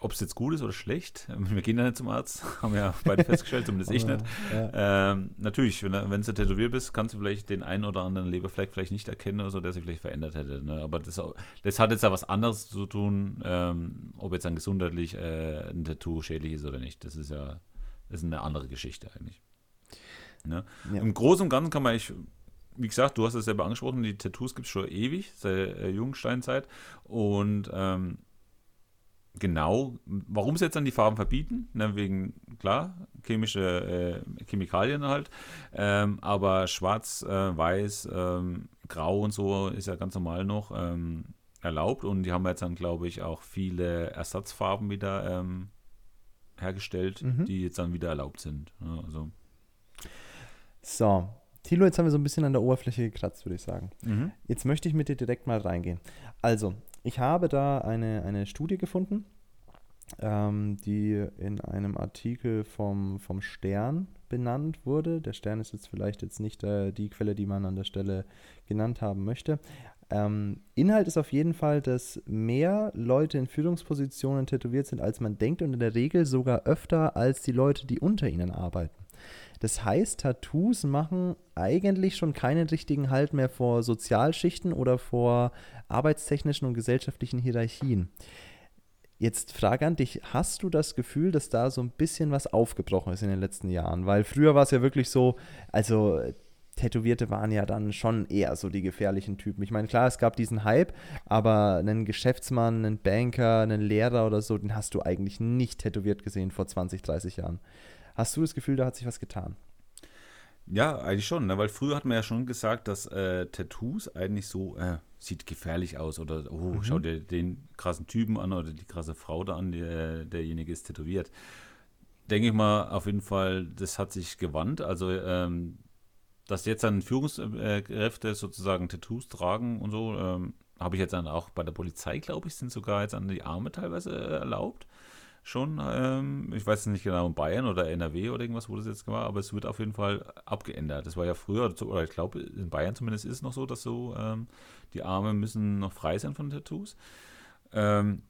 ob es jetzt gut ist oder schlecht, wir gehen ja nicht zum Arzt, haben wir ja beide festgestellt, zumindest ich nicht. Ja. Ähm, natürlich, wenn, wenn du tätowiert bist, kannst du vielleicht den einen oder anderen Leberfleck vielleicht nicht erkennen oder so, der sich vielleicht verändert hätte. Ne? Aber das, das hat jetzt ja was anderes zu tun, ähm, ob jetzt dann gesundheitlich äh, ein Tattoo schädlich ist oder nicht. Das ist ja das ist eine andere Geschichte eigentlich. Ne? Ja. Im Großen und Ganzen kann man eigentlich, wie gesagt, du hast es selber angesprochen, die Tattoos gibt es schon ewig, seit der äh, Jungsteinzeit. Und ähm, genau, warum sie jetzt dann die Farben verbieten? Ne, wegen, klar, chemische äh, Chemikalien halt. Ähm, aber schwarz, äh, weiß, ähm, grau und so ist ja ganz normal noch ähm, erlaubt. Und die haben jetzt dann, glaube ich, auch viele Ersatzfarben wieder ähm, hergestellt, Mhm. die jetzt dann wieder erlaubt sind. Ja, also, So, Tilo, jetzt haben wir so ein bisschen an der Oberfläche gekratzt, würde ich sagen. mhm. Jetzt möchte ich mit dir direkt mal reingehen. Also, ich habe da eine, eine Studie gefunden, ähm, die in einem Artikel vom, vom Stern benannt wurde. Der Stern ist jetzt vielleicht jetzt nicht äh, die Quelle, die man an der Stelle genannt haben möchte. Ähm, Inhalt ist auf jeden Fall, dass mehr Leute in Führungspositionen tätowiert sind, als man denkt und in der Regel sogar öfter als die Leute, die unter ihnen arbeiten. Das heißt, Tattoos machen eigentlich schon keinen richtigen Halt mehr vor Sozialschichten oder vor arbeitstechnischen und gesellschaftlichen Hierarchien. Jetzt Frage an dich, hast du das Gefühl, dass da so ein bisschen was aufgebrochen ist in den letzten Jahren? Weil früher war es ja wirklich so, also Tätowierte waren ja dann schon eher so die gefährlichen Typen. Ich meine, klar, es gab diesen Hype, aber einen Geschäftsmann, einen Banker, einen Lehrer oder so, den hast du eigentlich nicht tätowiert gesehen vor 20, 30 Jahren. Hast du das Gefühl, da hat sich was getan? Ja, eigentlich schon, ne? weil früher hat man ja schon gesagt, dass äh, Tattoos eigentlich so, äh, sieht gefährlich aus oder, oh, mhm. schau dir den krassen Typen an oder die krasse Frau da an, der, derjenige ist tätowiert. Denke ich mal, auf jeden Fall, das hat sich gewandt. Also ähm, dass jetzt dann Führungskräfte sozusagen Tattoos tragen und so, ähm, habe ich jetzt dann auch bei der Polizei, glaube ich, sind sogar jetzt an die Arme teilweise äh, erlaubt. Schon, ähm, ich weiß nicht genau, in Bayern oder NRW oder irgendwas, wo das jetzt war, aber es wird auf jeden Fall abgeändert. Das war ja früher, oder ich glaube, in Bayern zumindest ist es noch so, dass so ähm, die Arme müssen noch frei sein von Tattoos. Ähm,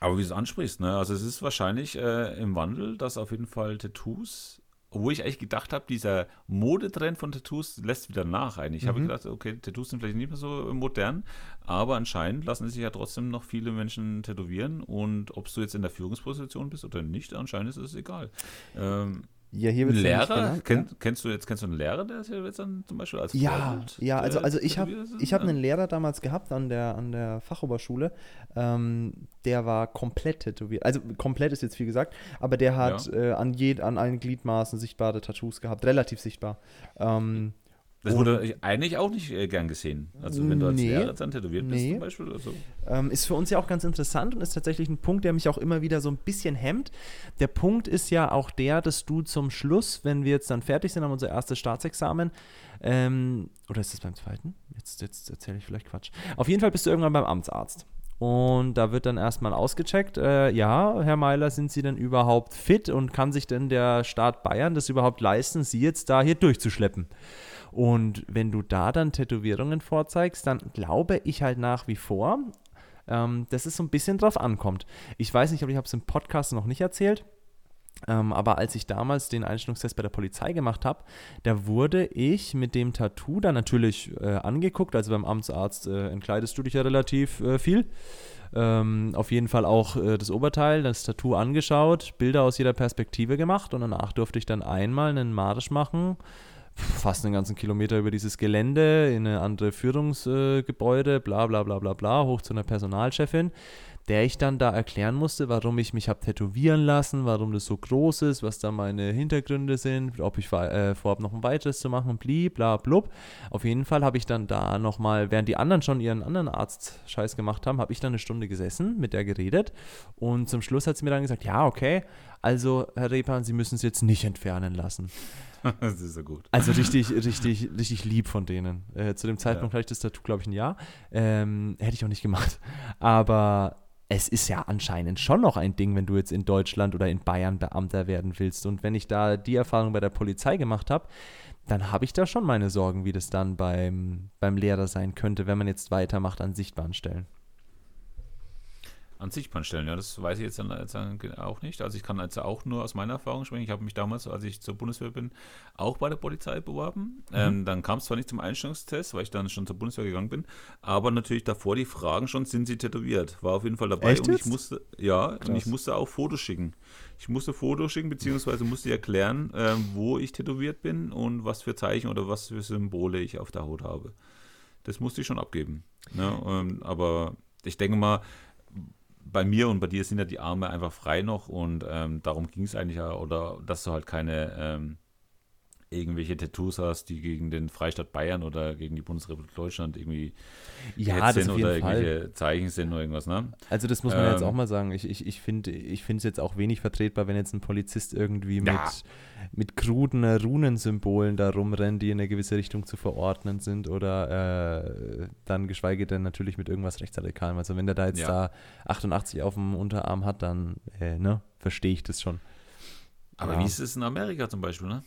aber wie du es ansprichst, ne? also es ist wahrscheinlich äh, im Wandel, dass auf jeden Fall Tattoos obwohl ich eigentlich gedacht habe, dieser Modetrend von Tattoos lässt wieder nach eigentlich. Ich mhm. habe gedacht, okay, Tattoos sind vielleicht nicht mehr so modern, aber anscheinend lassen sich ja trotzdem noch viele Menschen tätowieren und ob du jetzt in der Führungsposition bist oder nicht, anscheinend ist es egal. Ähm, ja, hier wird Lehrer, kenn, ja? kennst du jetzt kennst du einen Lehrer, der ja jetzt dann zum Beispiel als Ja, Vorbild, ja, also, also ich habe ich habe einen Lehrer damals gehabt an der an der Fachoberschule, ähm, der war komplett tätowiert. Also komplett ist jetzt viel gesagt, aber der hat ja. äh, an je, an allen Gliedmaßen sichtbare Tattoos gehabt, relativ sichtbar. Ähm, das wurde eigentlich auch nicht äh, gern gesehen. Also wenn du als nee, Lehrer dann tätowiert bist nee. zum Beispiel oder so. Ähm, ist für uns ja auch ganz interessant und ist tatsächlich ein Punkt, der mich auch immer wieder so ein bisschen hemmt. Der Punkt ist ja auch der, dass du zum Schluss, wenn wir jetzt dann fertig sind, haben unser erstes Staatsexamen, ähm, oder ist das beim zweiten? Jetzt, jetzt erzähle ich vielleicht Quatsch. Auf jeden Fall bist du irgendwann beim Amtsarzt. Und da wird dann erstmal ausgecheckt, äh, ja, Herr Meiler, sind Sie denn überhaupt fit und kann sich denn der Staat Bayern das überhaupt leisten, Sie jetzt da hier durchzuschleppen? Und wenn du da dann Tätowierungen vorzeigst, dann glaube ich halt nach wie vor, ähm, dass es so ein bisschen drauf ankommt. Ich weiß nicht, ob ich habe es im Podcast noch nicht erzählt. Ähm, aber als ich damals den Einstellungstest bei der Polizei gemacht habe, da wurde ich mit dem Tattoo dann natürlich äh, angeguckt. Also beim Amtsarzt äh, entkleidest du dich ja relativ äh, viel. Ähm, auf jeden Fall auch äh, das Oberteil, das Tattoo angeschaut, Bilder aus jeder Perspektive gemacht und danach durfte ich dann einmal einen Marsch machen fast einen ganzen Kilometer über dieses Gelände in eine andere Führungsgebäude, äh, bla bla bla bla bla, hoch zu einer Personalchefin, der ich dann da erklären musste, warum ich mich habe tätowieren lassen, warum das so groß ist, was da meine Hintergründe sind, ob ich äh, vorhabe, noch ein weiteres zu machen, bli, bla, blub. Auf jeden Fall habe ich dann da nochmal, während die anderen schon ihren anderen Arzt-Scheiß gemacht haben, habe ich dann eine Stunde gesessen, mit der geredet und zum Schluss hat sie mir dann gesagt, ja, okay, also Herr Repan, Sie müssen es jetzt nicht entfernen lassen. das ist so gut. Also richtig, richtig, richtig lieb von denen. Äh, zu dem Zeitpunkt ja. hatte ich das Tattoo, glaube ich, ein Jahr. Ähm, hätte ich auch nicht gemacht. Aber es ist ja anscheinend schon noch ein Ding, wenn du jetzt in Deutschland oder in Bayern Beamter werden willst. Und wenn ich da die Erfahrung bei der Polizei gemacht habe, dann habe ich da schon meine Sorgen, wie das dann beim, beim Lehrer sein könnte, wenn man jetzt weitermacht an sichtbaren Stellen an Sichtbahn stellen. Ja, das weiß ich jetzt, dann, jetzt auch nicht. Also ich kann jetzt auch nur aus meiner Erfahrung sprechen. Ich habe mich damals, als ich zur Bundeswehr bin, auch bei der Polizei beworben. Mhm. Ähm, dann kam es zwar nicht zum Einstellungstest, weil ich dann schon zur Bundeswehr gegangen bin, aber natürlich davor die Fragen schon, sind sie tätowiert? War auf jeden Fall dabei Echt und ich musste, ja, Krass. und ich musste auch Fotos schicken. Ich musste Fotos schicken, beziehungsweise musste erklären, ähm, wo ich tätowiert bin und was für Zeichen oder was für Symbole ich auf der Haut habe. Das musste ich schon abgeben. Ne? Ähm, aber ich denke mal, bei mir und bei dir sind ja die Arme einfach frei noch und ähm, darum ging es eigentlich ja, oder dass du halt keine ähm, irgendwelche Tattoos hast, die gegen den Freistaat Bayern oder gegen die Bundesrepublik Deutschland irgendwie ja, sind oder irgendwelche Fall. Zeichen sind oder irgendwas, ne? Also das muss man ähm, jetzt auch mal sagen. Ich, ich, ich finde es jetzt auch wenig vertretbar, wenn jetzt ein Polizist irgendwie mit, ja. mit kruden Runensymbolen da rumrennt, die in eine gewisse Richtung zu verordnen sind oder äh, dann geschweige denn natürlich mit irgendwas Rechtsradikalem. Also wenn der da jetzt ja. da 88 auf dem Unterarm hat, dann äh, ne, verstehe ich das schon. Aber ja. wie ist es in Amerika zum Beispiel, ne?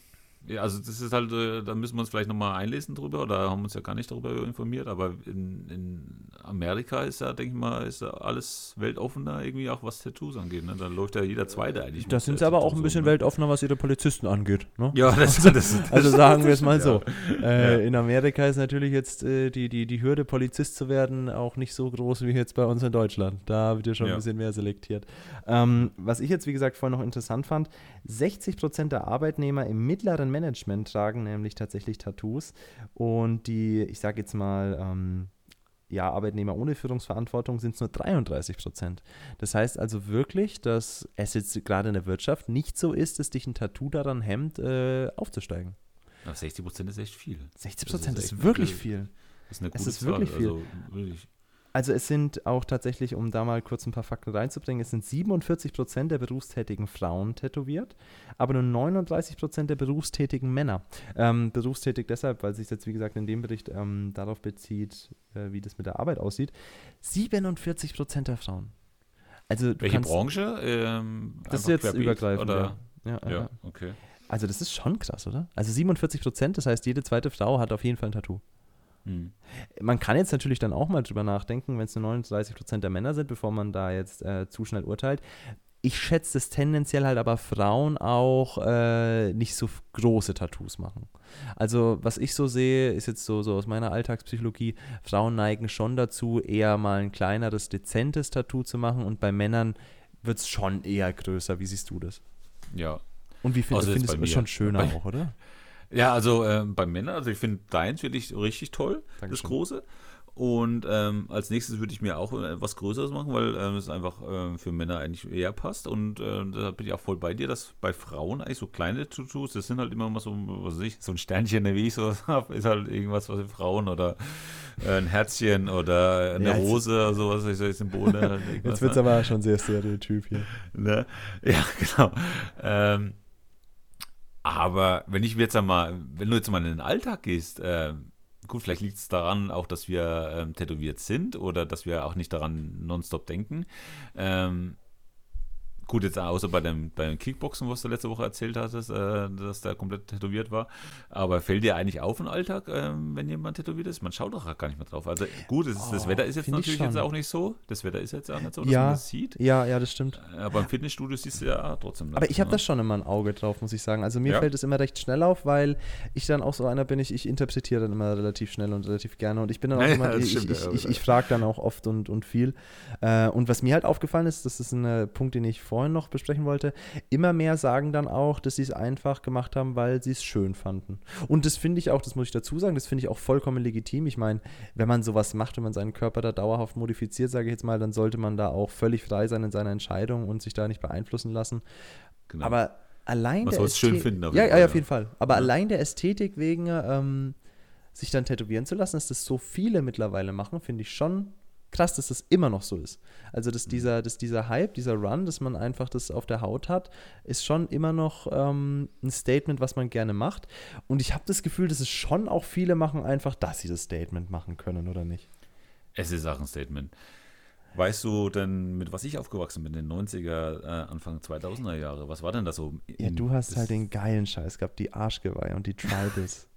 Ja, also das ist halt, äh, da müssen wir uns vielleicht nochmal einlesen drüber, oder haben uns ja gar nicht darüber informiert, aber in, in Amerika ist ja, denke ich mal, ist ja alles weltoffener irgendwie auch, was Tattoos angeht. Ne? Da läuft ja jeder Zweite eigentlich. Da sind sie aber auch ein bisschen ne? weltoffener, was ihre Polizisten angeht. Ne? Ja, das, das, das Also sagen wir es mal ja. so. Äh, Ja. In Amerika ist natürlich jetzt äh, die, die, die Hürde, Polizist zu werden, auch nicht so groß wie jetzt bei uns in Deutschland. Da wird ja schon ein bisschen mehr selektiert. Ähm, was ich jetzt, wie gesagt, vorhin noch interessant fand, 60% der Arbeitnehmer im mittleren Management tragen nämlich tatsächlich Tattoos. Und die, ich sage jetzt mal, ähm, ja, Arbeitnehmer ohne Führungsverantwortung sind es nur 33 Prozent. Das heißt also wirklich, dass es jetzt gerade in der Wirtschaft nicht so ist, dass dich ein Tattoo daran hemmt, äh, aufzusteigen. Aber 60 Prozent ist echt viel. 60 Das Prozent ist ist, wirklich wirklich- viel. Das ist eine Es gute ist wirklich Zahl. viel. Also, wirklich. Also es sind auch tatsächlich, um da mal kurz ein paar Fakten reinzubringen, es sind 47 Prozent der berufstätigen Frauen tätowiert, aber nur 39 Prozent der berufstätigen Männer. Ähm, berufstätig deshalb, weil sich jetzt, wie gesagt, in dem Bericht ähm, darauf bezieht, äh, wie das mit der Arbeit aussieht. 47 Prozent der Frauen. Also du Welche kannst, Branche? Ähm, Das ist jetzt übergreifend, Oder? ja. Ja, ja. Ja, okay. Also das ist schon krass, oder? Also 47 Prozent, das heißt, jede zweite Frau hat auf jeden Fall ein Tattoo. Hm. Man kann jetzt natürlich dann auch mal drüber nachdenken, wenn es nur 39 Prozent der Männer sind, bevor man da jetzt äh, zu schnell urteilt. Ich schätze, dass tendenziell halt aber Frauen auch äh, nicht so große Tattoos machen. Also, was ich so sehe, ist jetzt so, so aus meiner Alltagspsychologie, Frauen neigen schon dazu, eher mal ein kleineres, dezentes Tattoo zu machen und bei Männern wird es schon eher größer. Wie siehst du das? Ja. Und wie find, Also findest bei du es schon schöner Bei- auch, oder? Ja, also ähm, bei Männern, also ich finde deins wirklich richtig toll, das Dankeschön. große. Und ähm, als nächstes würde ich mir auch äh, was Größeres machen, weil ähm, es einfach ähm, für Männer eigentlich eher passt. Und äh, da bin ich auch voll bei dir, dass bei Frauen eigentlich so kleine Tattoos, das sind halt immer mal so, was weiß ich, so ein Sternchen, wie ich sowas habe, ist halt irgendwas, was für Frauen oder äh, ein Herzchen oder eine Ja, jetzt- Rose oder sowas, solche Symbole. Halt Jetzt wird es ne? aber schon sehr stereotyp hier. Ne? Ja, genau. Aber wenn ich jetzt einmal, wenn du jetzt mal in den Alltag gehst, ähm, gut, vielleicht liegt es daran auch, dass wir ähm, tätowiert sind oder dass wir auch nicht daran nonstop denken. Ähm, gut, jetzt außer bei dem, beim Kickboxen, was du letzte Woche erzählt hattest, äh, dass der komplett tätowiert war. Aber fällt dir eigentlich auf im Alltag, ähm, wenn jemand tätowiert ist? Man schaut doch gar nicht mehr drauf. Also gut, ist, das Oh, Wetter ist jetzt natürlich jetzt auch nicht so. Das Wetter ist jetzt auch nicht so, dass Ja. man das sieht. Ja, ja, das stimmt. Aber im Fitnessstudio siehst du ja trotzdem. Aber ich habe ne? da schon immer ein Auge drauf, muss ich sagen. Also mir Ja. fällt es immer recht schnell auf, weil ich dann auch so einer bin, ich, ich interpretiere dann immer relativ schnell und relativ gerne. Und ich bin dann auch Ja, ja, immer, das ich, stimmt, ich, ja, ich, ich frage dann auch oft und, und viel. Äh, und was mir halt aufgefallen ist, das ist ein äh, Punkt, den ich vorhin noch besprechen wollte, immer mehr sagen dann auch, dass sie es einfach gemacht haben, weil sie es schön fanden. Und das finde ich auch, das muss ich dazu sagen, das finde ich auch vollkommen legitim. Ich meine, wenn man sowas macht, wenn man seinen Körper da dauerhaft modifiziert, sage ich jetzt mal, dann sollte man da auch völlig frei sein in seiner Entscheidung und sich da nicht beeinflussen lassen. Genau. Aber allein Man der soll's schön finden, auf ja, jeden Fall, ja, auf jeden Fall. Aber Ja. allein der Ästhetik wegen ähm, sich dann tätowieren zu lassen, dass das so viele mittlerweile machen, finde ich schon krass, dass das immer noch so ist. Also, Mhm. dass dieser, dass dieser Hype, dieser Run, dass man einfach das auf der Haut hat, ist schon immer noch ähm, ein Statement, was man gerne macht. Und ich habe das Gefühl, dass es schon auch viele machen, einfach, dass sie das Statement machen können, oder nicht? es ist auch ein Statement. Weißt du denn, mit was ich aufgewachsen bin, in den 90er, äh, Anfang 2000er Jahre? Was war denn da so? Ja, du hast halt den geilen Scheiß gehabt, die Arschgeweihe und die Tribals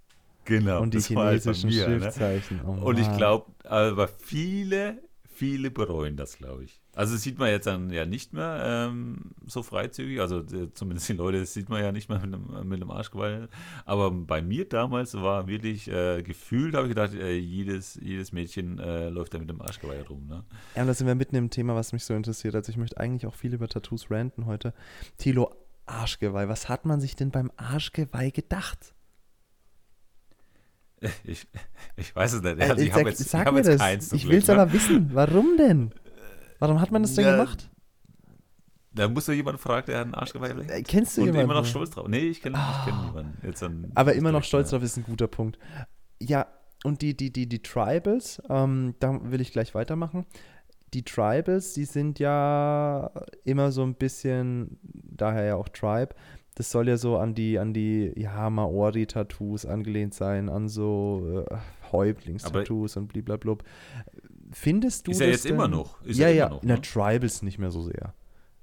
Genau, und die bei chinesischen mir, ne? Schriftzeichen. Oh, Und ich glaube, aber viele, viele bereuen das, glaube ich. Also das sieht man jetzt dann ja nicht mehr ähm, so freizügig, also äh, zumindest die Leute, das sieht man ja nicht mehr mit einem, mit einem Arschgeweih. Aber bei mir damals war wirklich äh, gefühlt, habe ich gedacht, äh, jedes, jedes Mädchen äh, läuft da mit einem Arschgeweih rum. Ne? Ja, und da sind wir mitten im Thema, was mich so interessiert. Also ich möchte eigentlich auch viel über Tattoos ranten heute. Tilo, Arschgeweih. Was hat man sich denn beim Arschgeweih gedacht? Ich, ich weiß es nicht. Äh, Also ich sag jetzt, ich sag hab mir das. keins. ich will es ne? aber wissen. Warum denn? Warum hat man das denn Ja, gemacht? Da musst du jemanden fragen, der einen Arschgeweih hat. Äh, kennst du Und jemanden? immer noch stolz drauf. Nee, ich kenne ich kenn Ah. niemanden. Aber immer noch stolz ja. drauf ist ein guter Punkt. Ja, und die, die, die, die Tribals, ähm, da will ich gleich weitermachen. Die Tribals, die sind ja immer so ein bisschen, daher ja auch Tribe, das soll ja so an die, an die, ja, Maori-Tattoos angelehnt sein, an so äh, Häuptlingstattoos und blablabla. Findest du Ist er jetzt immer denn- noch? Ist ja, er immer ja, noch, in der ne? Tribals nicht mehr so sehr.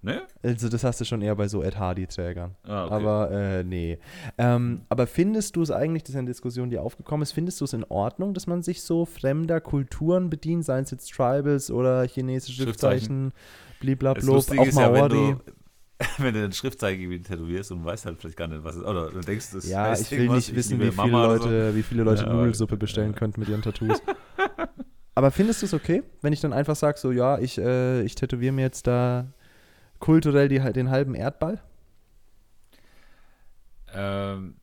Ne? Also das hast du schon eher bei so Ed Hardy-Trägern. Ah, okay. Aber äh, nee. Ähm, aber findest du es eigentlich, das ist eine Diskussion, die aufgekommen ist, findest du es in Ordnung, dass man sich so fremder Kulturen bedient, seien es jetzt Tribals oder chinesische Schriftzeichen. Bliblablub, auch ist ja, wenn Maori. du, wenn du ein Schriftzeichen irgendwie tätowierst und weißt halt vielleicht gar nicht, was es ist. Oder du denkst, das ja, heißt ich will nicht ich wissen, wie viele, oder so. Leute, wie viele Leute Ja, Nudelsuppe bestellen könnten mit ihren Tattoos. aber findest du es okay, wenn ich dann einfach sage, so ja, ich, äh, ich tätowiere mir jetzt da kulturell die, den halben Erdball? Ähm,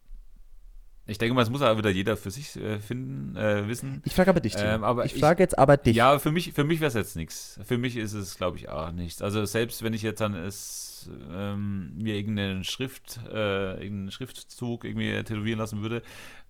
ich denke mal, es muss aber wieder jeder für sich äh, finden, äh, wissen. Ich frage aber dich. Ähm, aber ich ich- frage jetzt aber dich. Ja, für mich, für mich wäre es jetzt nichts. Für mich ist es, glaube ich, auch nichts. Also selbst wenn ich jetzt dann es, ähm, mir irgendeinen Schrift, äh, irgendeinen Schriftzug irgendwie tätowieren lassen würde,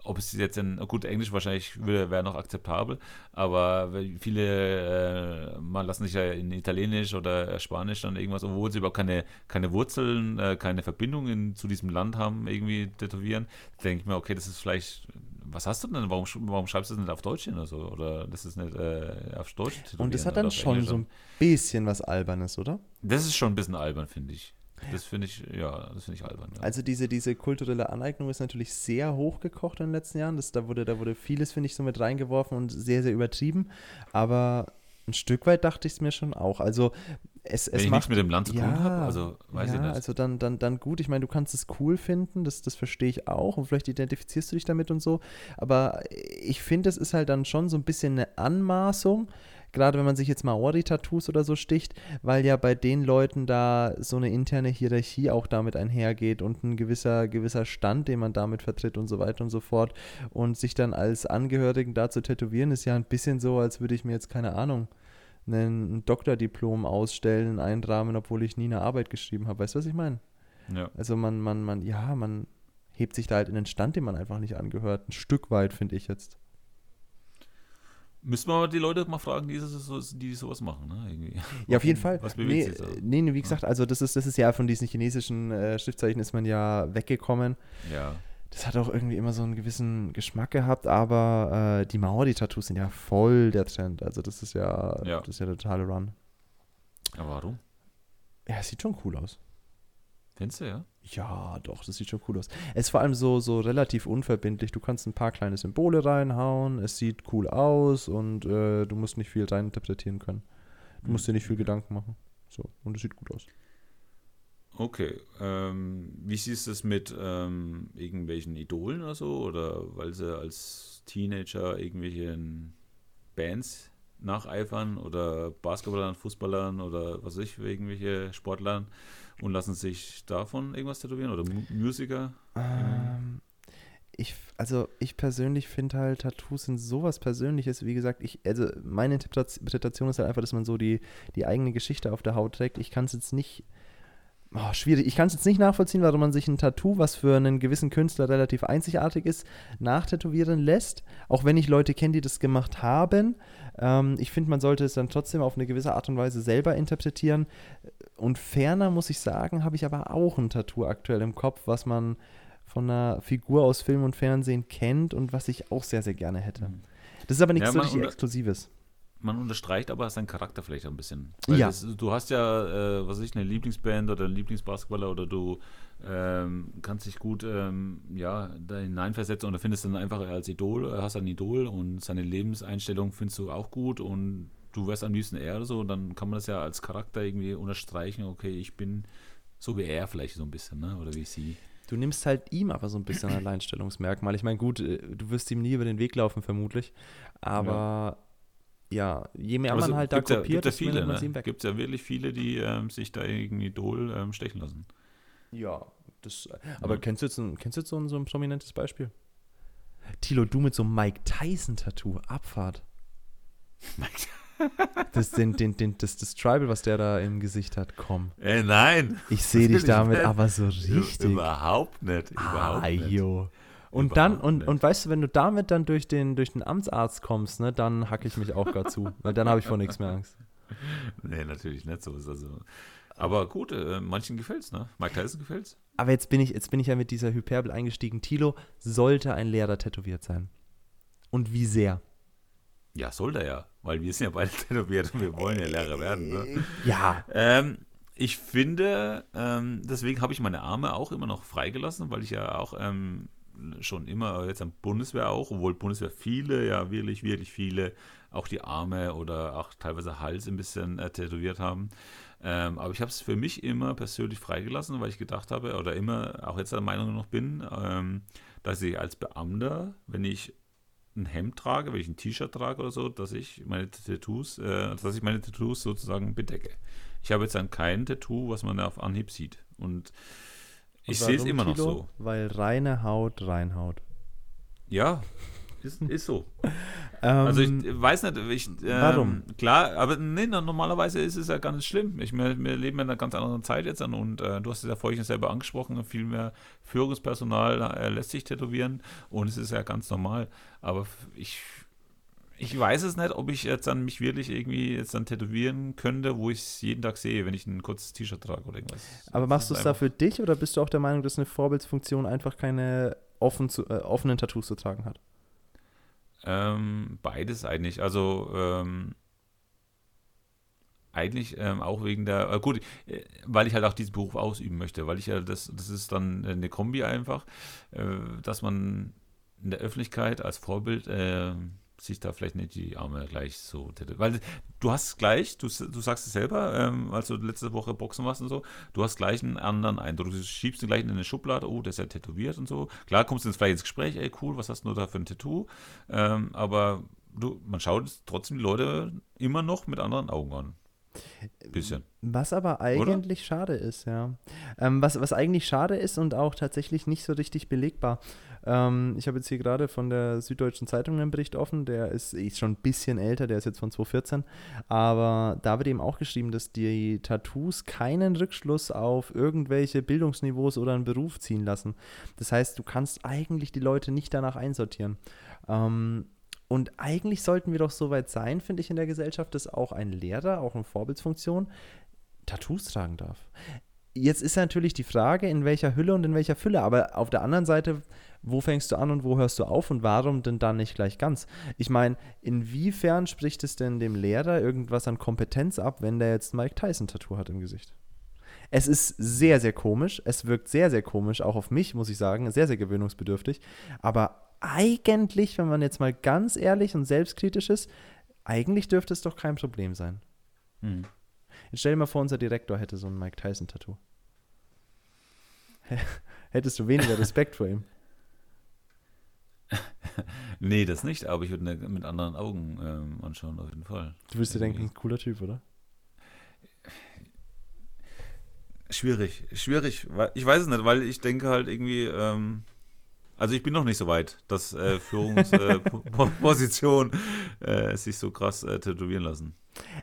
ob es jetzt in, gut, Englisch wahrscheinlich würde- wäre noch akzeptabel, aber viele äh, mal lassen sich ja in Italienisch oder Spanisch dann irgendwas, obwohl sie überhaupt keine, keine Wurzeln, äh, keine Verbindungen zu diesem Land haben, irgendwie tätowieren, denke ich mir, okay, das ist vielleicht, was hast du denn? Warum, warum schreibst du das nicht auf Deutsch hin oder so? Oder das ist nicht äh, auf Deutsch Und das hat dann schon so ein bisschen was Albernes, oder? Das ist schon ein bisschen albern, finde ich. Das finde ich, ja, das finde ich albern. Ja. Also diese, diese kulturelle Aneignung ist natürlich sehr hochgekocht in den letzten Jahren. Das, da, wurde, da wurde vieles, finde ich, so mit reingeworfen und sehr, sehr übertrieben. Aber ein Stück weit dachte ich es mir schon auch. Also es, Wenn es ich macht, nichts mit dem Land zu tun habe, also weiß ja, ich nicht. also dann, dann, dann gut. Ich meine, du kannst es cool finden, das, das verstehe ich auch und vielleicht identifizierst du dich damit und so. Aber ich finde, es ist halt dann schon so ein bisschen eine Anmaßung, gerade wenn man sich jetzt Maori-Tattoos oder so sticht, weil ja bei den Leuten da so eine interne Hierarchie auch damit einhergeht und ein gewisser, gewisser Stand, den man damit vertritt und so weiter und so fort. Und sich dann als Angehörigen da zu tätowieren, ist ja ein bisschen so, als würde ich mir jetzt, keine Ahnung, ein Doktordiplom ausstellen, einrahmen, obwohl ich nie eine Arbeit geschrieben habe. Weißt du, was ich meine? ja. Also man, man, man, ja, man hebt sich da halt in den Stand, den man einfach nicht angehört. Ein Stück weit, finde ich jetzt. Müssen wir mal die Leute mal fragen, die, so, die sowas machen, ne? Irgendwie. Ja, auf jeden Fall. Was nee, nee, nee, wie gesagt, also das ist, das ist ja von diesen chinesischen äh, Schriftzeichen ist man ja weggekommen. Ja. Das hat auch irgendwie immer so einen gewissen Geschmack gehabt, aber äh, die Maori-Tattoos sind ja voll der Trend. Also das ist ja, Ja. das ist ja der totale Run. Aber warum? Ja, es sieht schon cool aus. Findest du, ja? Ja, doch, das sieht schon cool aus. Es ist vor allem so, so relativ unverbindlich. Du kannst ein paar kleine Symbole reinhauen, es sieht cool aus und äh, du musst nicht viel reininterpretieren können. Du musst dir nicht viel Gedanken machen. So, und es sieht gut aus. Okay. Ähm, wie siehst du es mit ähm, irgendwelchen Idolen oder so? Oder weil sie als Teenager irgendwelchen Bands nacheifern oder Basketballern, Fußballern oder was weiß ich, irgendwelche Sportlern und lassen sich davon irgendwas tätowieren oder Mu Musiker? Ähm, ich, also ich persönlich finde halt, Tattoos sind sowas Persönliches. Wie gesagt, ich, also meine Interpretation ist halt einfach, dass man so die, die eigene Geschichte auf der Haut trägt. Ich kann es jetzt nicht. Oh, schwierig. Ich kann es jetzt nicht nachvollziehen, warum man sich ein Tattoo, was für einen gewissen Künstler relativ einzigartig ist, nachtätowieren lässt. Auch wenn ich Leute kenne, die das gemacht haben. Ähm, ich finde, man sollte es dann trotzdem auf eine gewisse Art und Weise selber interpretieren. Und ferner muss ich sagen, habe ich aber auch ein Tattoo aktuell im Kopf, was man von einer Figur aus Film und Fernsehen kennt und was ich auch sehr, sehr gerne hätte. Das ist aber nichts Ja, so richtig Exklusives. Man unterstreicht aber seinen Charakter vielleicht ein bisschen. Ja. Das, du hast ja, äh, was weiß ich, eine Lieblingsband oder einen Lieblingsbasketballer oder du ähm, kannst dich gut ähm, ja, da hineinversetzen oder findest dann einfach als Idol, äh, hast ein Idol und seine Lebenseinstellung findest du auch gut und du wärst am liebsten er oder so, dann kann man das ja als Charakter irgendwie unterstreichen, okay, ich bin so wie er vielleicht so ein bisschen, ne? oder wie sie. Du nimmst halt ihm aber so ein bisschen ein Alleinstellungsmerkmal. Ich meine, gut, äh, du wirst ihm nie über den Weg laufen, vermutlich. Aber ja, je mehr man so halt da kopiert, desto mehr man ne? sie weg. Gibt es ja wirklich viele, die ähm, sich da irgendwie Idol ähm, stechen lassen. Ja, das, aber Ja. kennst du jetzt, ein, kennst du jetzt so, ein, so ein prominentes Beispiel? Tilo, du mit so einem Mike Tyson-Tattoo, Abfahrt. Das, den, den, den, das, das Tribal, was der da im Gesicht hat, komm. Äh, nein. Ich sehe dich damit nicht. aber so richtig. Überhaupt nicht. Überhaupt Ah, nicht. jo. Und dann, und, und weißt du, wenn du damit dann durch den, durch den Amtsarzt kommst, ne, dann hacke ich mich auch gar zu. Weil dann habe ich vor nichts mehr Angst. Nee, natürlich nicht so. Ist also. Aber gut, äh, manchen gefällt's, ne? Mike Tyson gefällt's? Aber jetzt bin ich, jetzt bin ich ja mit dieser Hyperbel eingestiegen. Tilo sollte ein Lehrer tätowiert sein. Und wie sehr? Ja, soll der ja. Weil wir sind ja beide tätowiert und wir wollen ja Lehrer werden, ne? Ja. Ähm, ich finde, ähm, deswegen habe ich meine Arme auch immer noch freigelassen, weil ich ja auch ähm, schon immer jetzt am Bundeswehr auch, obwohl Bundeswehr viele, ja wirklich, wirklich viele, auch die Arme oder auch teilweise Hals ein bisschen äh, tätowiert haben. Ähm, aber ich habe es für mich immer persönlich freigelassen, weil ich gedacht habe, oder immer auch jetzt der Meinung noch bin, ähm, dass ich als Beamter, wenn ich ein Hemd trage, wenn ich ein T-Shirt trage oder so, dass ich meine Tattoos, äh, dass ich meine Tattoos sozusagen bedecke. Ich habe jetzt dann kein Tattoo, was man auf Anhieb sieht. Und ich sehe es immer noch so. Weil reine Haut reinhaut. Ja, ist, ist so. also ich ähm, weiß nicht, ich, ähm, warum? Klar, aber nee, normalerweise ist es ja gar nicht schlimm. Ich, wir, wir leben in einer ganz anderen Zeit jetzt an und äh, du hast es ja vorhin selber angesprochen, viel mehr Führungspersonal äh, lässt sich tätowieren und es ist ja ganz normal. Aber ich ich weiß es nicht, ob ich jetzt dann mich wirklich irgendwie jetzt dann tätowieren könnte, wo ich es jeden Tag sehe, wenn ich ein kurzes T-Shirt trage oder irgendwas. Aber machst du es da für dich oder bist du auch der Meinung, dass eine Vorbildsfunktion einfach keine offen zu, äh, offenen Tattoos zu tragen hat? Ähm, beides eigentlich. Also ähm, eigentlich ähm, auch wegen der, äh, gut, äh, weil ich halt auch diesen Beruf ausüben möchte, weil ich ja, das, das ist dann eine Kombi einfach, äh, dass man in der Öffentlichkeit als Vorbild äh, sich da vielleicht nicht die Arme gleich so tätowiert. Weil du hast gleich, du, du sagst es selber, ähm, als du letzte Woche Boxen warst und so, du hast gleich einen anderen Eindruck. Du schiebst ihn gleich in eine Schublade, oh, der ist ja tätowiert und so. Klar kommst du vielleicht ins Gespräch, ey, cool, was hast du da für ein Tattoo? Ähm, aber du, man schaut trotzdem die Leute immer noch mit anderen Augen an. Bisschen. Was aber eigentlich Oder? schade ist, ja. Ähm, was, was eigentlich schade ist und auch tatsächlich nicht so richtig belegbar. Ähm, ich habe jetzt hier gerade von der Süddeutschen Zeitung einen Bericht offen, der ist, ist schon ein bisschen älter, der ist jetzt von 2014. Aber da wird eben auch geschrieben, dass die Tattoos keinen Rückschluss auf irgendwelche Bildungsniveaus oder einen Beruf ziehen lassen. Das heißt, du kannst eigentlich die Leute nicht danach einsortieren. Ähm, und eigentlich sollten wir doch so weit sein, finde ich, in der Gesellschaft, dass auch ein Lehrer, auch eine Vorbildsfunktion, Tattoos tragen darf. Jetzt ist natürlich die Frage, in welcher Hülle und in welcher Fülle. Aber auf der anderen Seite, wo fängst du an und wo hörst du auf und warum denn dann nicht gleich ganz? Ich meine, inwiefern spricht es denn dem Lehrer irgendwas an Kompetenz ab, wenn der jetzt Mike Tyson-Tattoo hat im Gesicht? Es ist sehr, sehr komisch. Es wirkt sehr, sehr komisch, auch auf mich, muss ich sagen. Sehr, sehr gewöhnungsbedürftig. Aber eigentlich, wenn man jetzt mal ganz ehrlich und selbstkritisch ist, eigentlich dürfte es doch kein Problem sein. Hm. Jetzt stell dir mal vor, unser Direktor hätte so ein Mike Tyson-Tattoo. Hättest du weniger Respekt vor ihm? nee, das nicht, aber ich würde ihn mit anderen Augen ähm, anschauen, auf jeden Fall. Du würdest dir denken, ein cooler Typ, oder? Schwierig, schwierig. Ich weiß es nicht, weil ich denke halt irgendwie, ähm, also ich bin noch nicht so weit, dass äh, Führungspositionen äh, äh, sich so krass äh, tätowieren lassen.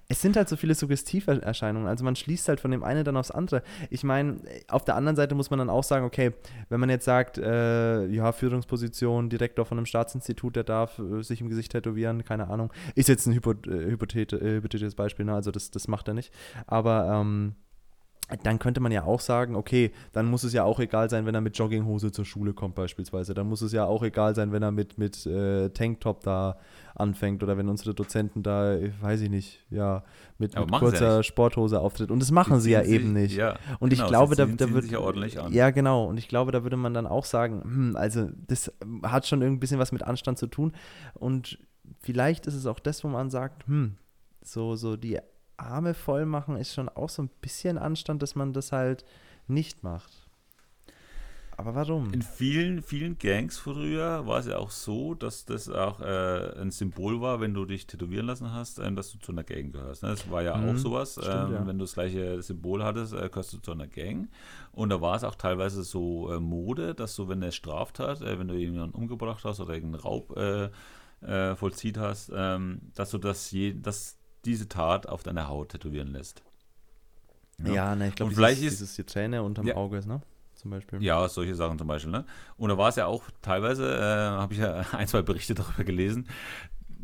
Es sind halt so viele Suggestiv-Erscheinungen. Also man schließt halt von dem einen dann aufs andere. Ich meine, auf der anderen Seite muss man dann auch sagen, okay, wenn man jetzt sagt, äh, ja, Führungsposition, Direktor von einem Staatsinstitut, der darf äh, sich im Gesicht tätowieren, keine Ahnung. Ist jetzt ein Hypo äh, hypothetisches Beispiel, ne? also das, das macht er nicht. Aber ähm, dann könnte man ja auch sagen, okay, dann muss es ja auch egal sein, wenn er mit Jogginghose zur Schule kommt beispielsweise. Dann muss es ja auch egal sein, wenn er mit, mit äh, Tanktop da anfängt oder wenn unsere Dozenten da, weiß ich nicht, ja, mit, mit kurzer ja Sporthose auftritt. Und das machen sie, sie ja eben nicht. Ja, und genau, ich glaube, da, da wird ja, ja genau. Und ich glaube, da würde man dann auch sagen, hm, also das hat schon ein bisschen was mit Anstand zu tun. Und vielleicht ist es auch das, wo man sagt, hm, so, so die Arme voll machen ist schon auch so ein bisschen Anstand, dass man das halt nicht macht. Aber warum? In vielen, vielen Gangs früher war es ja auch so, dass das auch äh, ein Symbol war, wenn du dich tätowieren lassen hast, äh, dass du zu einer Gang gehörst. Ne? Das war ja mhm, auch sowas. Stimmt, ähm, ja. Wenn du das gleiche Symbol hattest, äh, gehörst du zu einer Gang. Und da war es auch teilweise so äh, Mode, dass du, wenn eine Straftat, äh, wenn du jemanden umgebracht hast oder irgendeinen Raub äh, vollzieht hast, ähm, dass du das je, dass diese Tat auf deiner Haut tätowieren lässt. Ja, ja ne, ich glaube, dieses, dieses die Zähne unterm ja, Auge ist, ne? Zum Beispiel. Ja, solche Sachen zum Beispiel, ne? Und da war es ja auch teilweise, äh, habe ich ja ein, zwei Berichte darüber gelesen,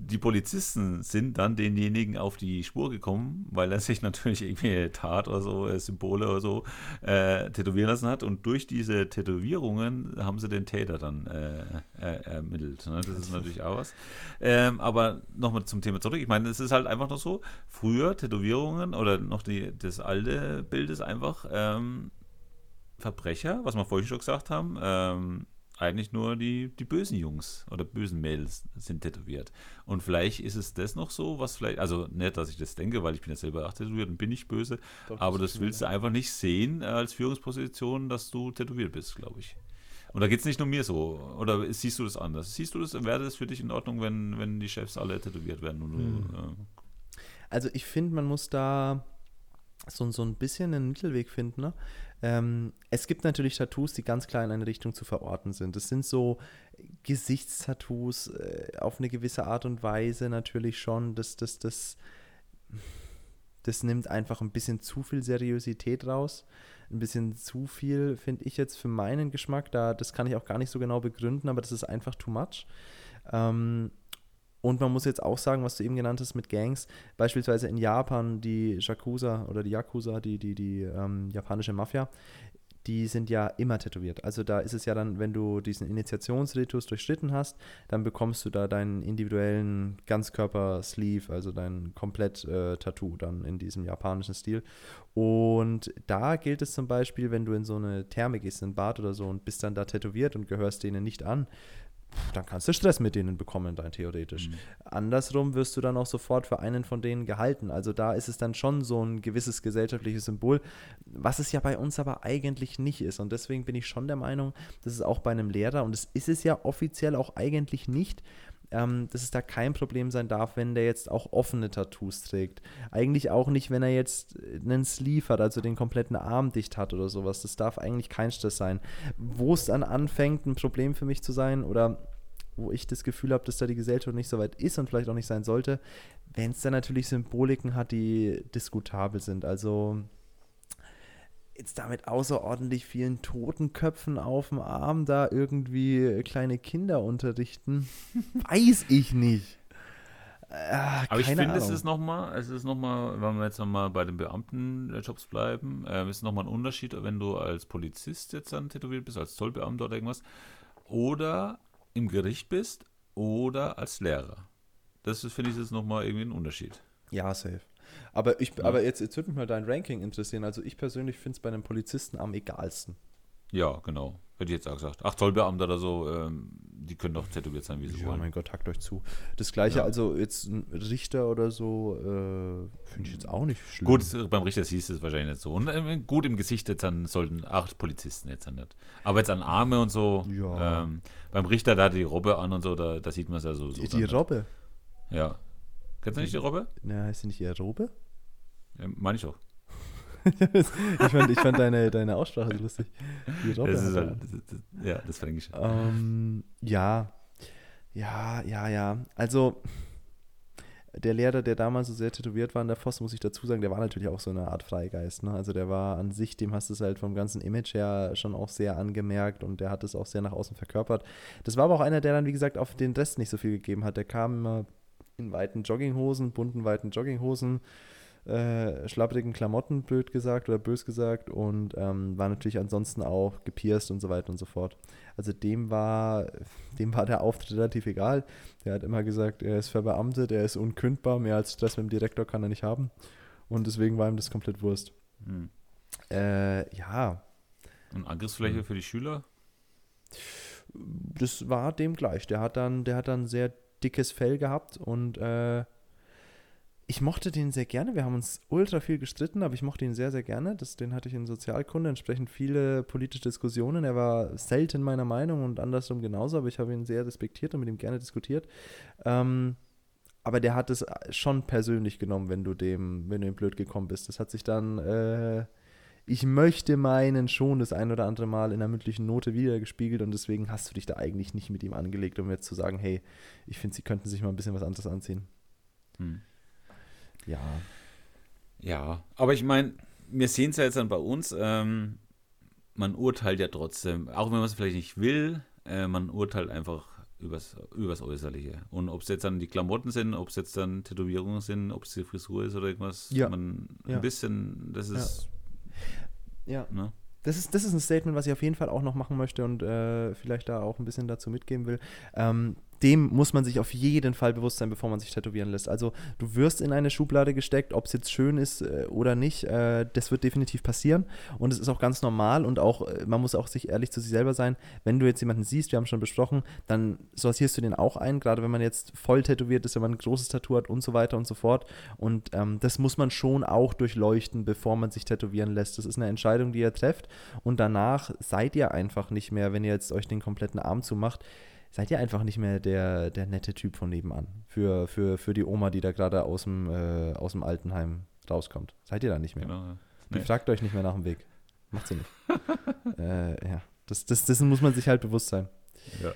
die Polizisten sind dann denjenigen auf die Spur gekommen, weil er sich natürlich irgendwie Tat oder so, äh, Symbole oder so äh, tätowieren lassen hat. Und durch diese Tätowierungen haben sie den Täter dann äh, äh, ermittelt. Ne? Das ist natürlich auch was. Ähm, aber nochmal zum Thema zurück. Ich meine, es ist halt einfach noch so, früher Tätowierungen oder noch die, das alte Bild ist einfach ähm, Verbrecher, was wir vorhin schon gesagt haben, ähm, eigentlich nur die, die bösen Jungs oder bösen Mädels sind tätowiert. Und vielleicht ist es das noch so, was vielleicht, also nicht, dass ich das denke, weil ich bin ja selber auch tätowiert und bin nicht böse, Doch, aber das, das willst du einfach nicht sehen als Führungsposition, dass du tätowiert bist, glaube ich. Und da geht es nicht nur mir so. Oder siehst du das anders? Siehst du das, wäre das für dich in Ordnung, wenn, wenn die Chefs alle tätowiert werden? Hm. du, äh also ich finde, man muss da so, so ein bisschen einen Mittelweg finden. Ne? Ähm, es gibt natürlich Tattoos, die ganz klar in eine Richtung zu verorten sind. Das sind so Gesichtstattoos äh, auf eine gewisse Art und Weise natürlich schon. Das, das, das, das nimmt einfach ein bisschen zu viel Seriosität raus. Ein bisschen zu viel, finde ich jetzt für meinen Geschmack. Da, das kann ich auch gar nicht so genau begründen, aber das ist einfach too much. Ähm, und man muss jetzt auch sagen, was du eben genannt hast mit Gangs, beispielsweise in Japan die Yakuza oder die Yakuza, die, die, die ähm, japanische Mafia, die sind ja immer tätowiert. Also da ist es ja dann, wenn du diesen Initiationsritus durchschritten hast, dann bekommst du da deinen individuellen Ganzkörper-Sleeve, also dein Komplett-Tattoo äh, dann in diesem japanischen Stil. Und da gilt es zum Beispiel, wenn du in so eine Therme gehst, in ein Bad oder so und bist dann da tätowiert und gehörst denen nicht an, dann kannst du Stress mit denen bekommen, rein theoretisch. Mhm. Andersrum wirst du dann auch sofort für einen von denen gehalten. Also da ist es dann schon so ein gewisses gesellschaftliches Symbol, was es ja bei uns aber eigentlich nicht ist. Und deswegen bin ich schon der Meinung, dass es auch bei einem Lehrer, und es ist es ja offiziell auch eigentlich nicht, ähm, dass es da kein Problem sein darf, wenn der jetzt auch offene Tattoos trägt. Eigentlich auch nicht, wenn er jetzt einen Sleeve hat, also den kompletten Arm dicht hat oder sowas. Das darf eigentlich kein Stress sein. Wo es dann anfängt, ein Problem für mich zu sein oder wo ich das Gefühl habe, dass da die Gesellschaft nicht so weit ist und vielleicht auch nicht sein sollte, wenn es dann natürlich Symboliken hat, die diskutabel sind. Also jetzt damit außerordentlich vielen Totenköpfen auf dem Arm da irgendwie kleine Kinder unterrichten, weiß ich nicht. Äh, Aber ich finde, es ist nochmal, es ist nochmal, wenn wir jetzt nochmal bei den Beamtenjobs bleiben, äh, ist nochmal ein Unterschied, wenn du als Polizist jetzt dann tätowiert bist, als Zollbeamter oder irgendwas, oder im Gericht bist oder als Lehrer. Das finde ich, ist nochmal irgendwie ein Unterschied. Ja, safe. Aber, ich, ja. aber jetzt, jetzt würde mich mal dein Ranking interessieren. Also ich persönlich finde es bei einem Polizisten am egalsten. Ja, genau. Hätte ich jetzt auch gesagt. Ach, Zollbeamte oder so, ähm, die können doch tätowiert sein, wie sie ja, wollen. mein Gott, hackt euch zu. Das gleiche, ja. also jetzt ein Richter oder so, äh, finde ich jetzt auch nicht schlimm. Gut, beim Richter siehst du es wahrscheinlich nicht so. Und äh, gut im Gesicht jetzt dann sollten acht Polizisten jetzt dann nicht. Aber jetzt an Arme und so, ja. ähm, beim Richter, da hat die Robbe an und so, da, da sieht man es ja so. so die, die Robbe? Ja. Kennst du nicht die Robbe? Na, heißt sie nicht eher Robbe? Ja, meine ich auch. ich, fand, ich fand deine, deine Aussprache so lustig. Die Robbe das ist halt, das, ja, das Fränkische. Ähm, ja, ja, ja, ja. Also, der Lehrer, der damals so sehr tätowiert war in der Voss, muss ich dazu sagen, der war natürlich auch so eine Art Freigeist. Ne? Also der war an sich, dem hast du es halt vom ganzen Image her schon auch sehr angemerkt und der hat es auch sehr nach außen verkörpert. Das war aber auch einer, der dann, wie gesagt, auf den Rest nicht so viel gegeben hat. Der kam immer in weiten Jogginghosen, bunten weiten Jogginghosen, äh, schlapprigen Klamotten, blöd gesagt oder bös gesagt, und ähm, war natürlich ansonsten auch gepierst und so weiter und so fort. Also dem war, dem war der Auftritt relativ egal. Der hat immer gesagt, er ist verbeamtet, er ist unkündbar, mehr als Stress mit dem Direktor kann er nicht haben. Und deswegen war ihm das komplett Wurst. Hm. Äh, ja. Und Angriffsfläche hm. für die Schüler? Das war dem gleich. Der hat dann, der hat dann sehr dickes Fell gehabt und äh, ich mochte den sehr gerne. Wir haben uns ultra viel gestritten, aber ich mochte ihn sehr, sehr gerne. Das, den hatte ich in Sozialkunde, entsprechend viele politische Diskussionen. Er war selten meiner Meinung und andersrum genauso, aber ich habe ihn sehr respektiert und mit ihm gerne diskutiert. Ähm, aber der hat es schon persönlich genommen, wenn du dem, wenn du ihm blöd gekommen bist. Das hat sich dann, äh, ich möchte meinen, schon das ein oder andere Mal in der mündlichen Note wiedergespiegelt und deswegen hast du dich da eigentlich nicht mit ihm angelegt, um jetzt zu sagen, hey, ich finde, sie könnten sich mal ein bisschen was anderes anziehen. Hm. Ja. Ja, aber ich meine, wir sehen es ja jetzt dann bei uns, ähm, man urteilt ja trotzdem, auch wenn man es vielleicht nicht will, äh, man urteilt einfach übers, übers Äußerliche. Und ob es jetzt dann die Klamotten sind, ob es jetzt dann Tätowierungen sind, ob es die Frisur ist oder irgendwas, Ja. man Ja. ein bisschen, das ist, Ja. Ne? Das ist, das ist ein Statement, was ich auf jeden Fall auch noch machen möchte und äh, vielleicht da auch ein bisschen dazu mitgeben will. Ähm, dem muss man sich auf jeden Fall bewusst sein, bevor man sich tätowieren lässt. Also du wirst in eine Schublade gesteckt, ob es jetzt schön ist äh, oder nicht, äh, das wird definitiv passieren. Und es ist auch ganz normal und auch, äh, man muss auch sich ehrlich zu sich selber sein, wenn du jetzt jemanden siehst, wir haben schon besprochen, dann sortierst du den auch ein, gerade wenn man jetzt voll tätowiert ist, wenn man ein großes Tattoo hat und so weiter und so fort. Und ähm, das muss man schon auch durchleuchten, bevor man sich tätowieren lässt. Das ist eine Entscheidung, die ihr trefft. Und danach seid ihr einfach nicht mehr, wenn ihr jetzt euch den kompletten Arm zumacht, seid ihr einfach nicht mehr der, der nette Typ von nebenan. Für, für, für die Oma, die da gerade aus dem, äh, aus dem Altenheim rauskommt. Seid ihr da nicht mehr. Genau. ja. Nee. fragt euch nicht mehr nach dem Weg. Macht sie nicht. äh, ja, das, das, dessen muss man sich halt bewusst sein. Ja.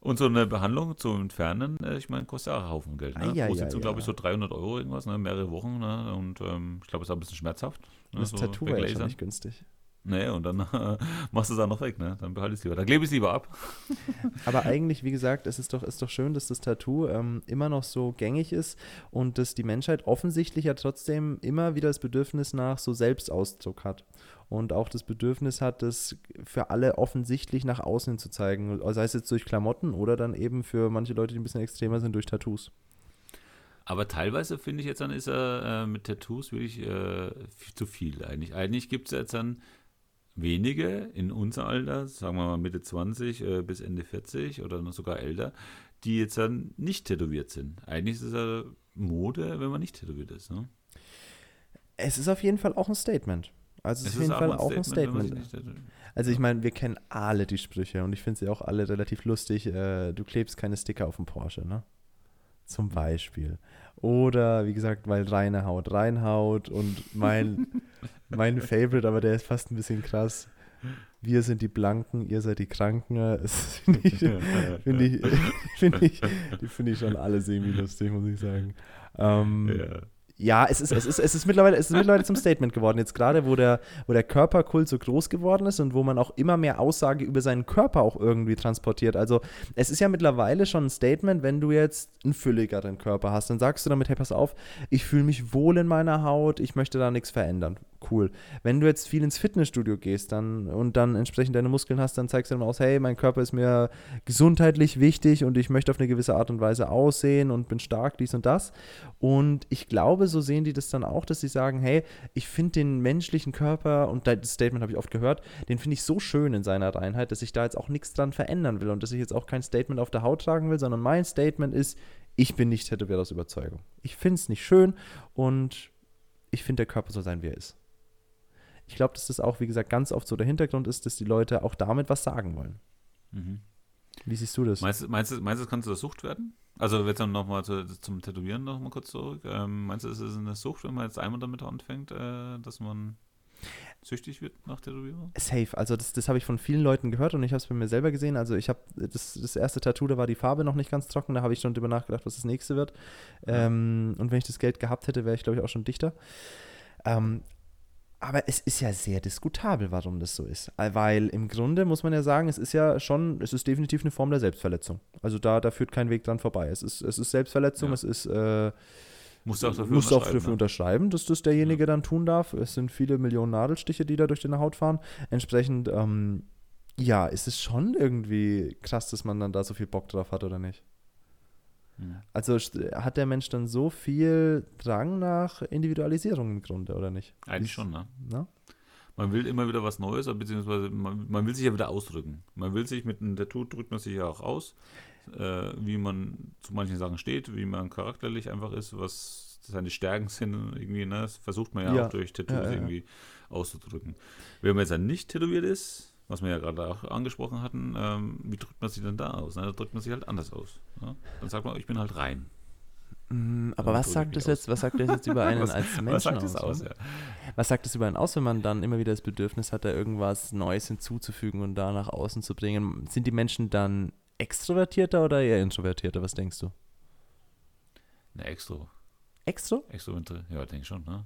Und so eine Behandlung zum Entfernen, äh, ich meine, kostet ja auch einen Haufen Geld. Ne? Ah, ja, Kostet ja, so, glaube ich, ja. so 300 Euro irgendwas, ne? mehrere Wochen. Ne? Und ähm, ich glaube, es ist auch ein bisschen schmerzhaft. Ne? Das so Tattoo ja weglasern. nicht günstig. Nee, und dann äh, machst du es auch noch weg. Ne? Dann behalte ich es lieber. Dann klebe ich es lieber ab. Aber eigentlich, wie gesagt, es ist doch, ist doch schön, dass das Tattoo ähm, immer noch so gängig ist und dass die Menschheit offensichtlich ja trotzdem immer wieder das Bedürfnis nach so Selbstausdruck hat. Und auch das Bedürfnis hat, das für alle offensichtlich nach außen zu zeigen. Sei es jetzt durch Klamotten oder dann eben für manche Leute, die ein bisschen extremer sind, durch Tattoos. Aber teilweise finde ich jetzt dann ist er äh, mit Tattoos wirklich äh, viel zu viel eigentlich. Eigentlich gibt es jetzt dann wenige in unser Alter, sagen wir mal Mitte 20 äh, bis Ende 40 oder noch sogar älter, die jetzt dann nicht tätowiert sind. Eigentlich ist es ja Mode, wenn man nicht tätowiert ist. Ne? Es ist auf jeden Fall auch ein Statement. Also es ist auf jeden auch Fall ein auch ein wenn man sich Statement. Also ich meine, wir kennen alle die Sprüche und ich finde sie auch alle relativ lustig. Äh, du klebst keine Sticker auf dem Porsche, ne? Zum Beispiel. Oder wie gesagt, weil reine Haut reinhaut und mein, mein Favorite, aber der ist fast ein bisschen krass. Wir sind die Blanken, ihr seid die Kranken. Finde ich, finde ich, finde ich, die finde ich schon alle semi-lustig, muss ich sagen. Ähm, Ja. Ja, es ist, es ist, es ist mittlerweile, es ist mittlerweile zum Statement geworden. Jetzt gerade, wo der, wo der Körperkult so groß geworden ist und wo man auch immer mehr Aussage über seinen Körper auch irgendwie transportiert. Also es ist ja mittlerweile schon ein Statement, wenn du jetzt einen fülligeren Körper hast, dann sagst du damit, hey, pass auf, ich fühle mich wohl in meiner Haut, ich möchte da nichts verändern. Cool. Wenn du jetzt viel ins Fitnessstudio gehst dann, und dann entsprechend deine Muskeln hast, dann zeigst du dann aus, hey, mein Körper ist mir gesundheitlich wichtig und ich möchte auf eine gewisse Art und Weise aussehen und bin stark, dies und das. Und ich glaube, so sehen die das dann auch, dass sie sagen, hey, ich finde den menschlichen Körper, und das Statement habe ich oft gehört, den finde ich so schön in seiner Reinheit, dass ich da jetzt auch nichts dran verändern will und dass ich jetzt auch kein Statement auf der Haut tragen will, sondern mein Statement ist, ich bin nicht tätowiert aus Überzeugung. Ich finde es nicht schön und ich finde, der Körper soll sein, wie er ist. Ich glaube, dass das auch, wie gesagt, ganz oft so der Hintergrund ist, dass die Leute auch damit was sagen wollen. Mhm. Wie siehst du das? Meinst, du- meinst, du, meinst du, das kann zu der Sucht werden? Also jetzt dann nochmal zu, zum Tätowieren nochmal kurz zurück. Ähm, meinst du, ist es eine Sucht, wenn man jetzt einmal damit anfängt, äh, dass man süchtig wird nach Tätowierung? Safe. Also das, das habe ich von vielen Leuten gehört und ich habe es bei mir selber gesehen. Also ich habe das, das erste Tattoo, da war die Farbe noch nicht ganz trocken. Da habe ich schon drüber nachgedacht, was das nächste wird. Ähm, und wenn ich das Geld gehabt hätte, wäre ich, glaube ich, auch schon dichter. Ähm, aber es ist ja sehr diskutabel, warum das so ist. Äh, Weil im Grunde muss man ja sagen, es ist ja schon, es ist definitiv eine Form der Selbstverletzung. Also da, da führt kein Weg dran vorbei. Es ist, es ist Selbstverletzung, Ja. es ist äh, Musst du auch dafür musst auch unterschreiben, dafür ne? unterschreiben, dass das derjenige dann tun darf. Es sind viele Millionen Nadelstiche, die da durch deine Haut fahren. Entsprechend, ähm, ja, ist es schon irgendwie krass, dass man dann da so viel Bock drauf hat, oder nicht? Mhm. Also hat der Mensch dann so viel Drang nach Individualisierung im Grunde, oder nicht? Eigentlich schon, ne? Na? Man will immer wieder was Neues, beziehungsweise man, man will sich ja wieder ausdrücken. Man will sich mit einem Tattoo drückt man sich ja auch aus, äh, wie man zu manchen Sachen steht, wie man charakterlich einfach ist, was seine Stärken sind, irgendwie, ne? Das versucht man ja, Ja. auch durch Tattoos ja, ja. irgendwie auszudrücken. Wenn man jetzt dann nicht tätowiert ist, was wir ja gerade auch angesprochen hatten, ähm, wie drückt man sich denn da aus? Ne? Da drückt man sich halt anders aus. Ne? Dann sagt man, ich bin halt rein. Mm, aber was sagt das jetzt, was sagt das jetzt über einen Was- als Menschen Was sagt aus? aus? ne? Ja. Was sagt das über einen aus, wenn man dann immer wieder das Bedürfnis hat, da irgendwas Neues hinzuzufügen und da nach außen zu bringen? Sind die Menschen dann extrovertierter oder eher introvertierter? Was denkst du? Ne, extro. Extro? Extro, ja, denke ich schon, ne?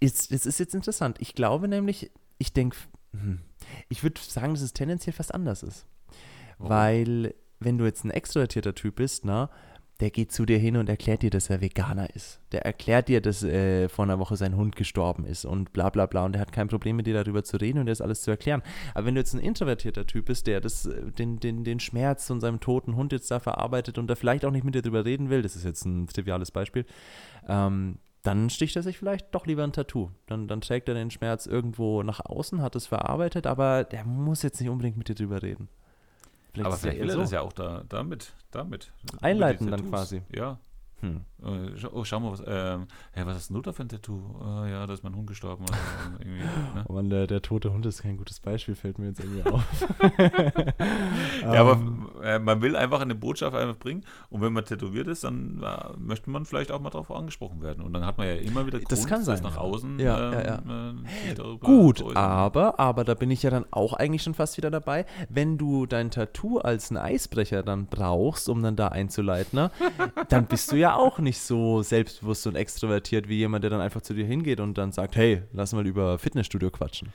Jetzt, das ist jetzt interessant. Ich glaube nämlich, ich denke, hm, ich würde sagen, dass es tendenziell fast anders ist. Warum? Weil wenn du jetzt ein extrovertierter Typ bist, na, der geht zu dir hin und erklärt dir, dass er Veganer ist. Der erklärt dir, dass äh, vor einer Woche sein Hund gestorben ist und bla bla bla und der hat kein Problem mit dir darüber zu reden und dir das alles zu erklären. Aber wenn du jetzt ein introvertierter Typ bist, der das, äh, den, den, den Schmerz von seinem toten Hund jetzt da verarbeitet und da vielleicht auch nicht mit dir drüber reden will, das ist jetzt ein triviales Beispiel, ähm, dann sticht er sich vielleicht doch lieber ein Tattoo. Dann, dann trägt er den Schmerz irgendwo nach außen, hat es verarbeitet, aber der muss jetzt nicht unbedingt mit dir drüber reden. Vielleicht aber vielleicht will er so. das ja auch da, damit, damit. Einleiten dann quasi. Ja. Hm. Äh, oh, schau mal, was, ähm, hey, was hast du da für ein Tattoo? Oh, ja, da ist mein Hund gestorben. Also, ne? Oh Mann, der, der tote Hund ist kein gutes Beispiel, fällt mir jetzt irgendwie auf. ja, aber ähm. äh, man will einfach eine Botschaft einfach bringen und wenn man tätowiert ist, dann äh, möchte man vielleicht auch mal darauf angesprochen werden und dann hat man ja immer wieder Grund, das kann sein, nach außen ja, ähm, ja, ja. Äh, Gut, aber, aber da bin ich ja dann auch eigentlich schon fast wieder dabei, wenn du dein Tattoo als einen Eisbrecher dann brauchst, um dann da einzuleiten, ne, dann bist du ja auch nicht so selbstbewusst und extrovertiert wie jemand, der dann einfach zu dir hingeht und dann sagt, hey, lass mal über Fitnessstudio quatschen.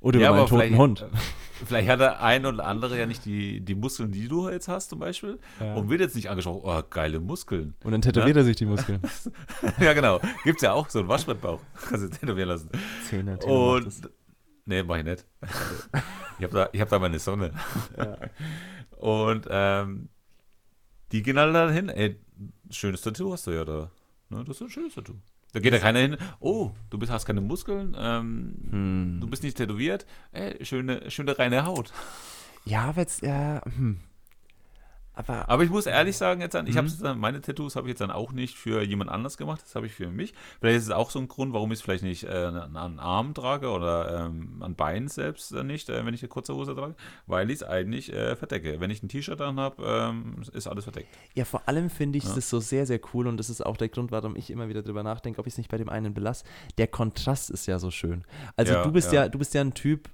Oder ja, über meinen toten Hund. Vielleicht hat der ein oder andere ja nicht die, die Muskeln, die du jetzt hast, zum Beispiel. Ja. Und wird jetzt nicht angeschaut, oh, geile Muskeln. Und dann tätowiert ja? er sich die Muskeln. ja, genau. Gibt es ja auch so einen Waschbrettbauch. Kannst du tätowieren lassen. Zehner, Und. Nee, mach ich nicht. ich habe da, hab da meine Sonne. Ja. Und ähm, die gehen alle dann hin. Ey, schönes Tattoo hast du ja da. Ne, das ist ein schönes Tattoo. Da geht ja keiner hin, oh, du bist, hast keine Muskeln, ähm, hm. du bist nicht tätowiert, ey, schöne, schöne reine Haut. Ja, aber jetzt, ja, hm. Aber, aber ich muss ehrlich sagen, jetzt dann, ich mhm. meine Tattoos habe ich jetzt dann auch nicht für jemand anders gemacht, das habe ich für mich. Vielleicht ist es auch so ein Grund, warum ich es vielleicht nicht äh, an Arm trage oder ähm, an Beinen selbst äh, nicht, äh, wenn ich eine kurze Hose trage, weil ich es eigentlich äh, verdecke. Wenn ich ein T-Shirt dann habe, ähm, ist alles verdeckt. Ja, vor allem finde ich ja. das so sehr, sehr cool und das ist auch der Grund, warum ich immer wieder darüber nachdenke, ob ich es nicht bei dem einen belasse. Der Kontrast ist ja so schön. Also ja, du bist ja. ja, du bist ja ein Typ,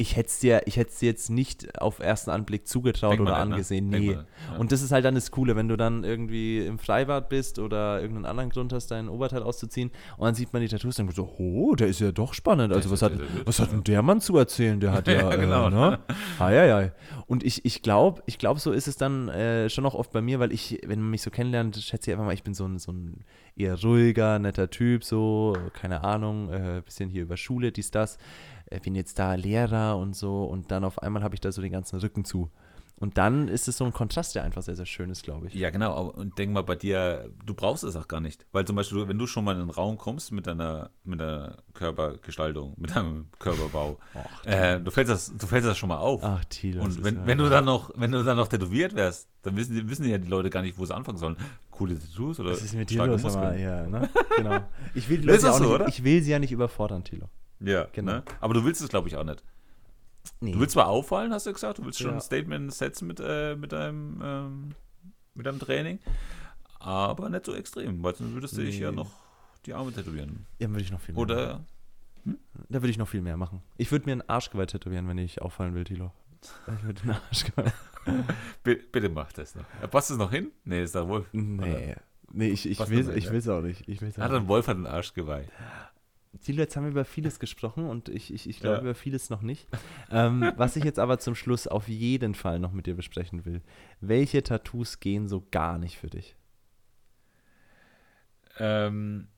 ich hätte es dir, dir jetzt nicht auf ersten Anblick zugetraut Denk oder ne? angesehen. Ne? Nee. Mal, ja. Und das ist halt dann das Coole, wenn du dann irgendwie im Freibad bist oder irgendeinen anderen Grund hast, dein Oberteil auszuziehen und dann sieht man die Tattoos und dann so, oh, der ist ja doch spannend. Also was hat, was hat denn der Mann zu erzählen? Der hat ja, ja genau. Äh, ne? ja, ja. Und ich, ich glaube, ich glaub, so ist es dann äh, schon auch oft bei mir, weil ich, wenn man mich so kennenlernt, schätze ich einfach mal, ich bin so ein, so ein eher ruhiger, netter Typ, so, keine Ahnung, äh, bisschen hier über Schule, dies, das äh, bin jetzt da Lehrer und so und dann auf einmal habe ich da so den ganzen Rücken zu. Und dann ist es so ein Kontrast, der einfach sehr, sehr schön ist, glaube ich. Ja, genau. Und denk mal bei dir, du brauchst es auch gar nicht. Weil zum Beispiel, wenn du schon mal in den Raum kommst mit deiner, mit deiner Körpergestaltung, mit deinem Körperbau, Ach, äh, du, fällst das, du fällst das schon mal auf. Ach, Thilo. Und wenn, wenn du dann noch, wenn du dann noch tätowiert wärst, dann wissen, wissen ja die Leute gar nicht, wo sie anfangen sollen. Coole Tattoos oder Was ist mit dir los, Muskeln. ja, ne? Genau. Ich will, die Leute so, nicht, ich will sie ja nicht überfordern, Thilo. Ja, genau. Ne? Aber du willst es, glaube ich, auch nicht. Nee. Du willst zwar auffallen, hast du gesagt, du willst schon ja. ein Statement setzen mit, äh, mit, deinem, ähm, mit deinem Training, aber nicht so extrem, weil sonst würdest du nee. dich ja noch die Arme tätowieren. Ja, würde ich noch viel mehr Oder, machen. Hm? Da würde ich noch viel mehr machen. Ich würde mir einen Arschgeweih tätowieren, wenn ich auffallen will, Tilo. Ich würde einen Arschgeweih. bitte, mach das noch. Passt es noch hin? Nee, ist da wohl. Nee. Nee, ich, ich will es auch nicht. Ich will's auch hat ein Wolf hat einen Arschgeweih. Thilo, jetzt haben wir über vieles gesprochen und ich, ich, ich glaube ja. über vieles noch nicht. Ähm, was ich jetzt aber zum Schluss auf jeden Fall noch mit dir besprechen will. Welche Tattoos gehen so gar nicht für dich? Ähm,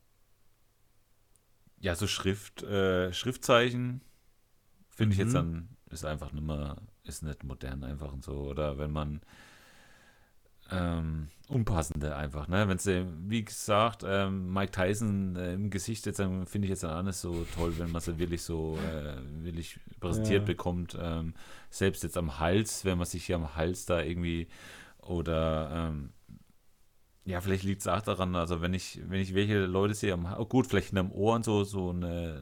ja, so Schrift, äh, Schriftzeichen finde mhm. ich jetzt mhm. dann, ist einfach nicht mehr, ist nicht modern einfach und so. Oder wenn man ähm, unpassende einfach. Ne? Wenn es, wie gesagt, ähm, Mike Tyson äh, im Gesicht jetzt, finde ich jetzt auch nicht so toll, wenn man es wirklich so äh, wirklich präsentiert ja. bekommt. Ähm, selbst jetzt am Hals, wenn man sich hier am Hals da irgendwie oder ähm, ja, vielleicht liegt es auch daran, also wenn ich, wenn ich welche Leute sehe, am, oh gut, vielleicht in einem Ohr und so, so eine,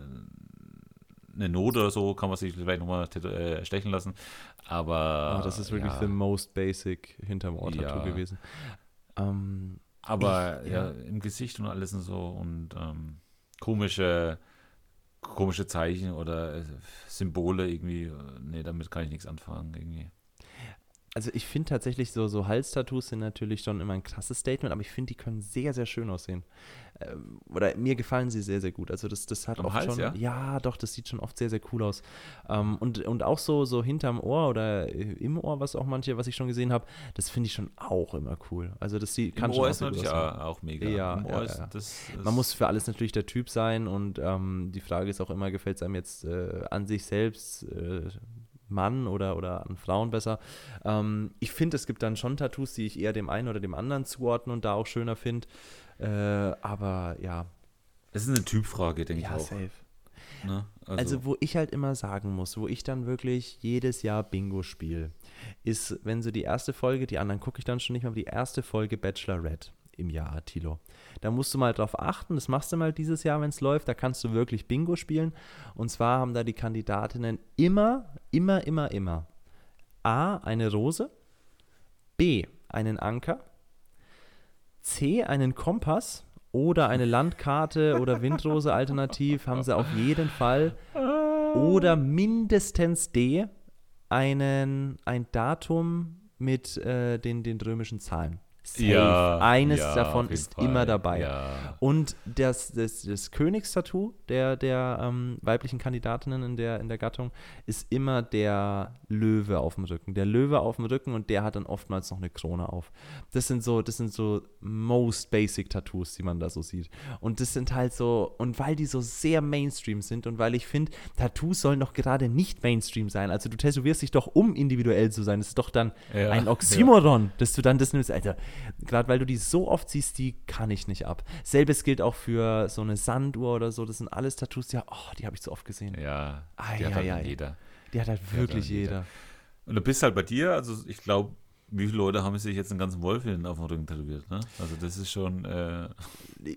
eine Note oder so kann man sich vielleicht nochmal äh, stechen lassen. Aber. Oh, das ist wirklich ja. the most basic hinterm Ohr ja. gewesen. Ähm, aber ich, ja, ja, im Gesicht und alles und so und ähm, komische, komische Zeichen oder äh, Symbole irgendwie, nee, damit kann ich nichts anfangen irgendwie. Also ich finde tatsächlich so, so Halstattoos sind natürlich schon immer ein krasses Statement, aber ich finde, die können sehr, sehr schön aussehen. Ähm, oder mir gefallen sie sehr, sehr gut. Also das, das hat Am oft Hals, schon, ja? ja? doch, das sieht schon oft sehr, sehr cool aus. Ähm, und, und auch so, so hinterm Ohr oder äh, im Ohr, was auch manche, was ich schon gesehen habe, das finde ich schon auch immer cool. Also das sieht, kann Im schon Ohr auch ist natürlich auch, mega. Ja, Im Ohr ja, ist das, das Man muss für alles natürlich der Typ sein und ähm, die Frage ist auch immer, gefällt es einem jetzt äh, an sich selbst, äh, Mann oder, oder an Frauen besser. Ähm, ich finde, es gibt dann schon Tattoos, die ich eher dem einen oder dem anderen zuordne und da auch schöner finde. Äh, aber ja, Das ist eine Typfrage, denke ich ja, auch. safe. Ne? Also, wo ich halt immer sagen muss, wo ich dann wirklich jedes Jahr Bingo spiele, ist, wenn so die erste Folge, die anderen gucke ich dann schon nicht mehr, aber die erste Folge Bachelorette im Jahr, Tilo. Da musst du mal drauf achten, das machst du mal dieses Jahr, wenn es läuft, da kannst du wirklich Bingo spielen. Und zwar haben da die Kandidatinnen immer, immer, immer, immer A, eine Rose, B, einen Anker, C, einen Kompass oder eine Landkarte oder Windrose alternativ haben sie auf jeden Fall. Oder mindestens D, einen, ein Datum mit äh, den, den römischen Zahlen. Safe. Eines ja, davon ist Fall. immer dabei. Ja. Und das, das, das Königstattoo der, der ähm, weiblichen Kandidatinnen in der, in der Gattung ist immer der Löwe auf dem Rücken. Der Löwe auf dem Rücken und der hat dann oftmals noch eine Krone auf. Das sind so, das sind so most basic Tattoos, die man da so sieht. Und das sind halt so, und weil die so sehr Mainstream sind und weil ich finde, Tattoos sollen doch gerade nicht Mainstream sein. Also du tätowierst dich doch, um individuell zu sein. Das ist doch dann Ja, ein Oxymoron, dass du dann das nimmst. Alter, gerade weil du die so oft siehst, die kann ich nicht ab. Selbes gilt auch für so eine Sanduhr oder so. Das sind alles Tattoos, die, oh, die habe ich so oft gesehen. Ja, Ei, die hat halt ei. jeder. Die hat halt wirklich dann jeder. jeder. Und du bist halt bei dir, also ich glaube, wie viele Leute haben sich jetzt einen ganzen Wolf hin auf dem Rücken tätowiert, ne? Also das ist schon, äh,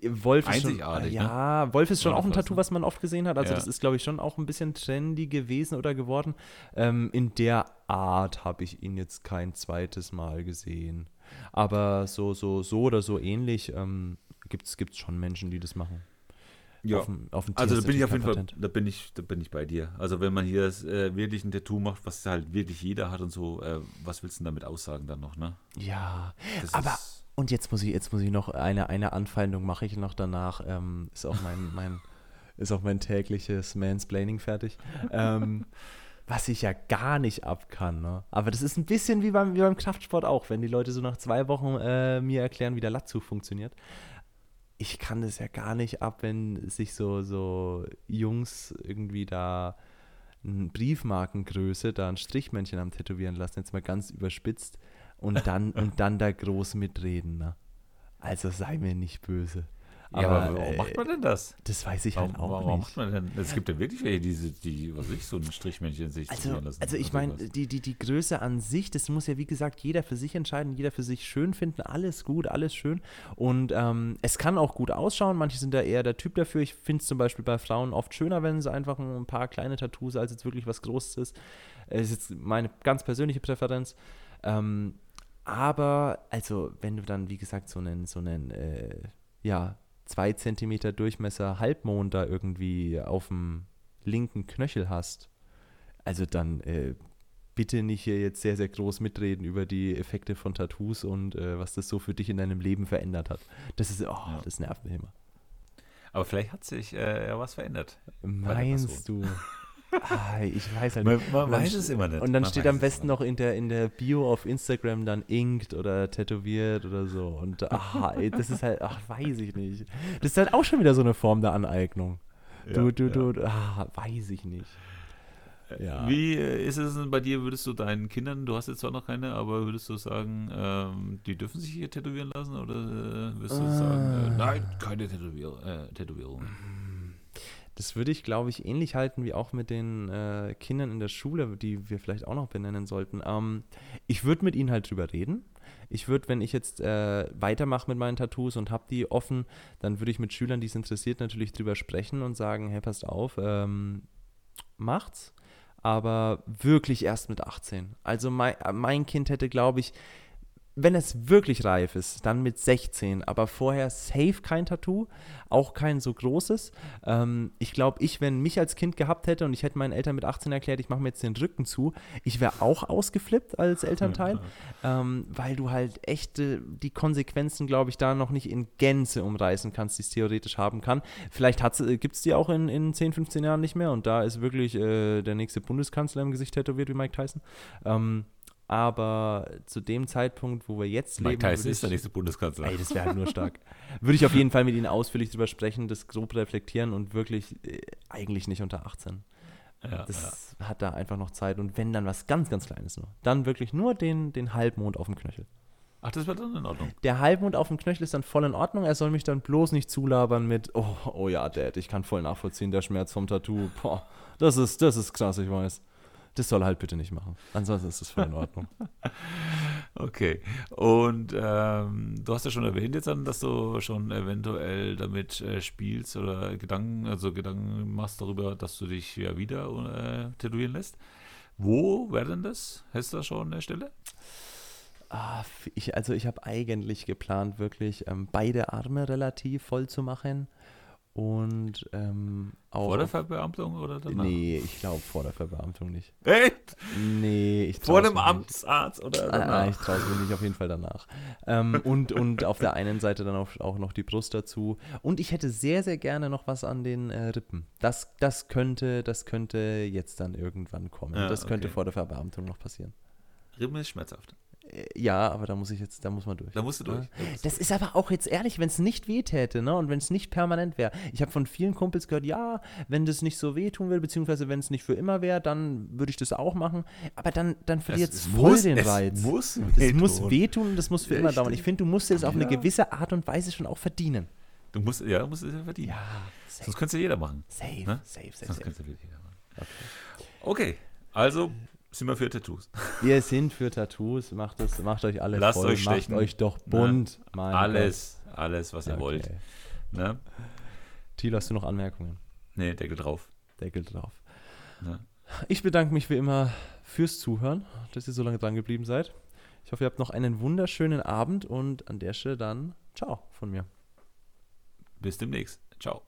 Wolf ist Einzigartig, schon, ne? ja, Wolf ist schon auch ein Tattoo, was man oft gesehen hat. Also Ja. das ist, glaube ich, schon auch ein bisschen trendy gewesen oder geworden. Ähm, in der Art habe ich ihn jetzt kein zweites Mal gesehen. Aber so, so, so oder so ähnlich ähm, gibt es schon Menschen, die das machen. Auf dem, auf dem Also da bin ich auf jeden Fall, da bin ich, da bin ich bei dir. Also wenn man hier das, äh, wirklich ein Tattoo macht, was halt wirklich jeder hat und so, äh, was willst du denn damit aussagen dann noch, ne? Ja, Das aber und jetzt muss ich, jetzt muss ich noch eine, eine Anfeindung mache ich noch danach. Ähm, ist auch mein, mein, ist auch mein tägliches Mansplaining fertig. ähm, was ich ja gar nicht ab kann. Ne? Aber das ist ein bisschen wie beim, wie beim Kraftsport auch, wenn die Leute so nach zwei Wochen äh, mir erklären, wie der Latzug funktioniert. Ich kann das ja gar nicht ab, wenn sich so, so Jungs irgendwie da eine Briefmarkengröße, da ein Strichmännchen am Tätowieren lassen, jetzt mal ganz überspitzt, und dann, und dann da groß mitreden. Ne? Also sei mir nicht böse. Ja, aber warum äh, macht man denn das? Das weiß ich Warum, halt auch warum nicht. macht man denn? Es gibt ja wirklich welche, die, die was ich, so ein Strichmännchen sich Also, lassen. also ich meine, die, die, die Größe an sich, das muss ja wie gesagt jeder für sich entscheiden, jeder für sich schön finden, alles gut, alles schön. Und ähm, es kann auch gut ausschauen, manche sind da eher der Typ dafür. Ich finde es zum Beispiel bei Frauen oft schöner, wenn sie einfach ein paar kleine Tattoos als jetzt wirklich was Großes ist. Das ist jetzt meine ganz persönliche Präferenz. Ähm, aber, also, wenn du dann, wie gesagt, so einen, so einen, äh, ja, zwei Zentimeter Durchmesser Halbmond da irgendwie auf dem linken Knöchel hast, also dann äh, bitte nicht hier jetzt sehr, sehr groß mitreden über die Effekte von Tattoos und äh, was das so für dich in deinem Leben verändert hat. Das ist, oh, das nervt mich immer. aber vielleicht hat sich äh, ja was verändert. der Meinst du? Ah, ich weiß halt Man, nicht. man Und dann weiß es immer nicht. Und dann Man steht am es besten noch in der, in der Bio auf Instagram dann inkt oder tätowiert oder so. Und ah, ey, das ist halt, ach, weiß ich nicht. Das ist halt auch schon wieder so eine Form der Aneignung. Du, Ja, du, ja. du, ah, weiß ich nicht. Ja. Wie äh, ist es denn bei dir? Würdest du deinen Kindern, du hast jetzt zwar noch keine, aber würdest du sagen, ähm, die dürfen sich hier tätowieren lassen oder äh, würdest du sagen, äh, nein, keine Tätowier äh, Tätowierung? Das würde ich, glaube ich, ähnlich halten wie auch mit den äh, Kindern in der Schule, die wir vielleicht auch noch benennen sollten. Ähm, ich würde mit ihnen halt drüber reden. Ich würde, wenn ich jetzt äh, weitermache mit meinen Tattoos und habe die offen, dann würde ich mit Schülern, die es interessiert, natürlich drüber sprechen und sagen, hey, passt auf, ähm, macht's. Aber wirklich erst mit 18. Also mein, mein Kind hätte, glaube ich, wenn es wirklich reif ist, dann mit 16, aber vorher safe kein Tattoo, auch kein so großes. Ähm, ich glaube, ich, wenn mich als Kind gehabt hätte und ich hätte meinen Eltern mit 18 erklärt, ich mache mir jetzt den Rücken zu, ich wäre auch ausgeflippt als Elternteil, ähm, weil du halt echte, die Konsequenzen, glaube ich, da noch nicht in Gänze umreißen kannst, die es theoretisch haben kann. Vielleicht äh, gibt es die auch in, in 10, 15 Jahren nicht mehr und da ist wirklich äh, der nächste Bundeskanzler im Gesicht tätowiert wie Mike Tyson. Ähm, aber zu dem Zeitpunkt, wo wir jetzt Mike leben. Tyson ist der nächste Bundeskanzler. Ey, das wäre halt nur stark. Würde ich auf jeden Fall mit Ihnen ausführlich drüber sprechen, das grob reflektieren und wirklich äh, eigentlich nicht unter 18. Ja, das ja. hat da einfach noch Zeit. Und wenn dann was ganz, ganz Kleines nur, dann wirklich nur den, den Halbmond auf dem Knöchel. Ach, das wäre dann in Ordnung. Der Halbmond auf dem Knöchel ist dann voll in Ordnung. Er soll mich dann bloß nicht zulabern mit, oh, oh ja, Dad, ich kann voll nachvollziehen, der Schmerz vom Tattoo. Boah, das ist, das ist krass, ich weiß. Das soll er halt bitte nicht machen. Ansonsten ist das voll in Ordnung. okay. Und ähm, du hast ja schon erwähnt jetzt dann, dass du schon eventuell damit äh, spielst oder Gedanken, also Gedanken machst darüber, dass du dich ja wieder äh, tätowieren lässt. Wo wäre denn das? Hast du da schon eine Stelle? Ah, ich, also ich habe eigentlich geplant, wirklich ähm, beide Arme relativ voll zu machen. Und ähm, auch. Vor der Verbeamtung oder danach? Nee, ich glaube vor der Verbeamtung nicht. Echt? Nee, ich Vor dem Amtsarzt oder danach? Ah, ich traue es mir nicht, auf jeden Fall danach. ähm, und, und auf der einen Seite dann auch, auch noch die Brust dazu. Und ich hätte sehr, sehr gerne noch was an den äh, Rippen. Das, das, könnte, das könnte jetzt dann irgendwann kommen. Ja, das könnte okay. vor der Verbeamtung noch passieren. Rippen ist schmerzhaft. Äh, ja, aber da muss ich jetzt, da muss man durch. Da musst du durch. Da musst das ist aber auch jetzt ehrlich, wenn es nicht wehtäte, ne? Und wenn es nicht permanent wäre. Ich habe von vielen Kumpels gehört, ja, wenn das nicht so wehtun will, beziehungsweise wenn es nicht für immer wäre, dann würde ich das auch machen. Aber dann, dann verliert es voll muss, den Reiz. Es muss wehtun. Es muss wehtun und das muss für Richtig. immer dauern. Ich finde, du musst das auf ja. eine gewisse Art und Weise schon auch verdienen. Du musst, ja, du musst es ja verdienen. Ja, safe. Sonst könnte es ja jeder machen. Safe, ne? safe, safe. Sonst könnte es ja jeder machen. Okay. okay. Also sind wir für Tattoos? Wir sind für Tattoos. Macht, das, macht euch alle Lasst voll. euch stechen. Macht euch doch bunt. Ne? Alles, Gott. alles, was ihr okay. wollt. Ne? Thilo, hast du noch Anmerkungen? Nee, Deckel drauf. Deckel drauf. Ne? Ich bedanke mich wie immer fürs Zuhören, dass ihr so lange dran geblieben seid. Ich hoffe, ihr habt noch einen wunderschönen Abend und an der Stelle dann ciao von mir. Bis demnächst. Ciao.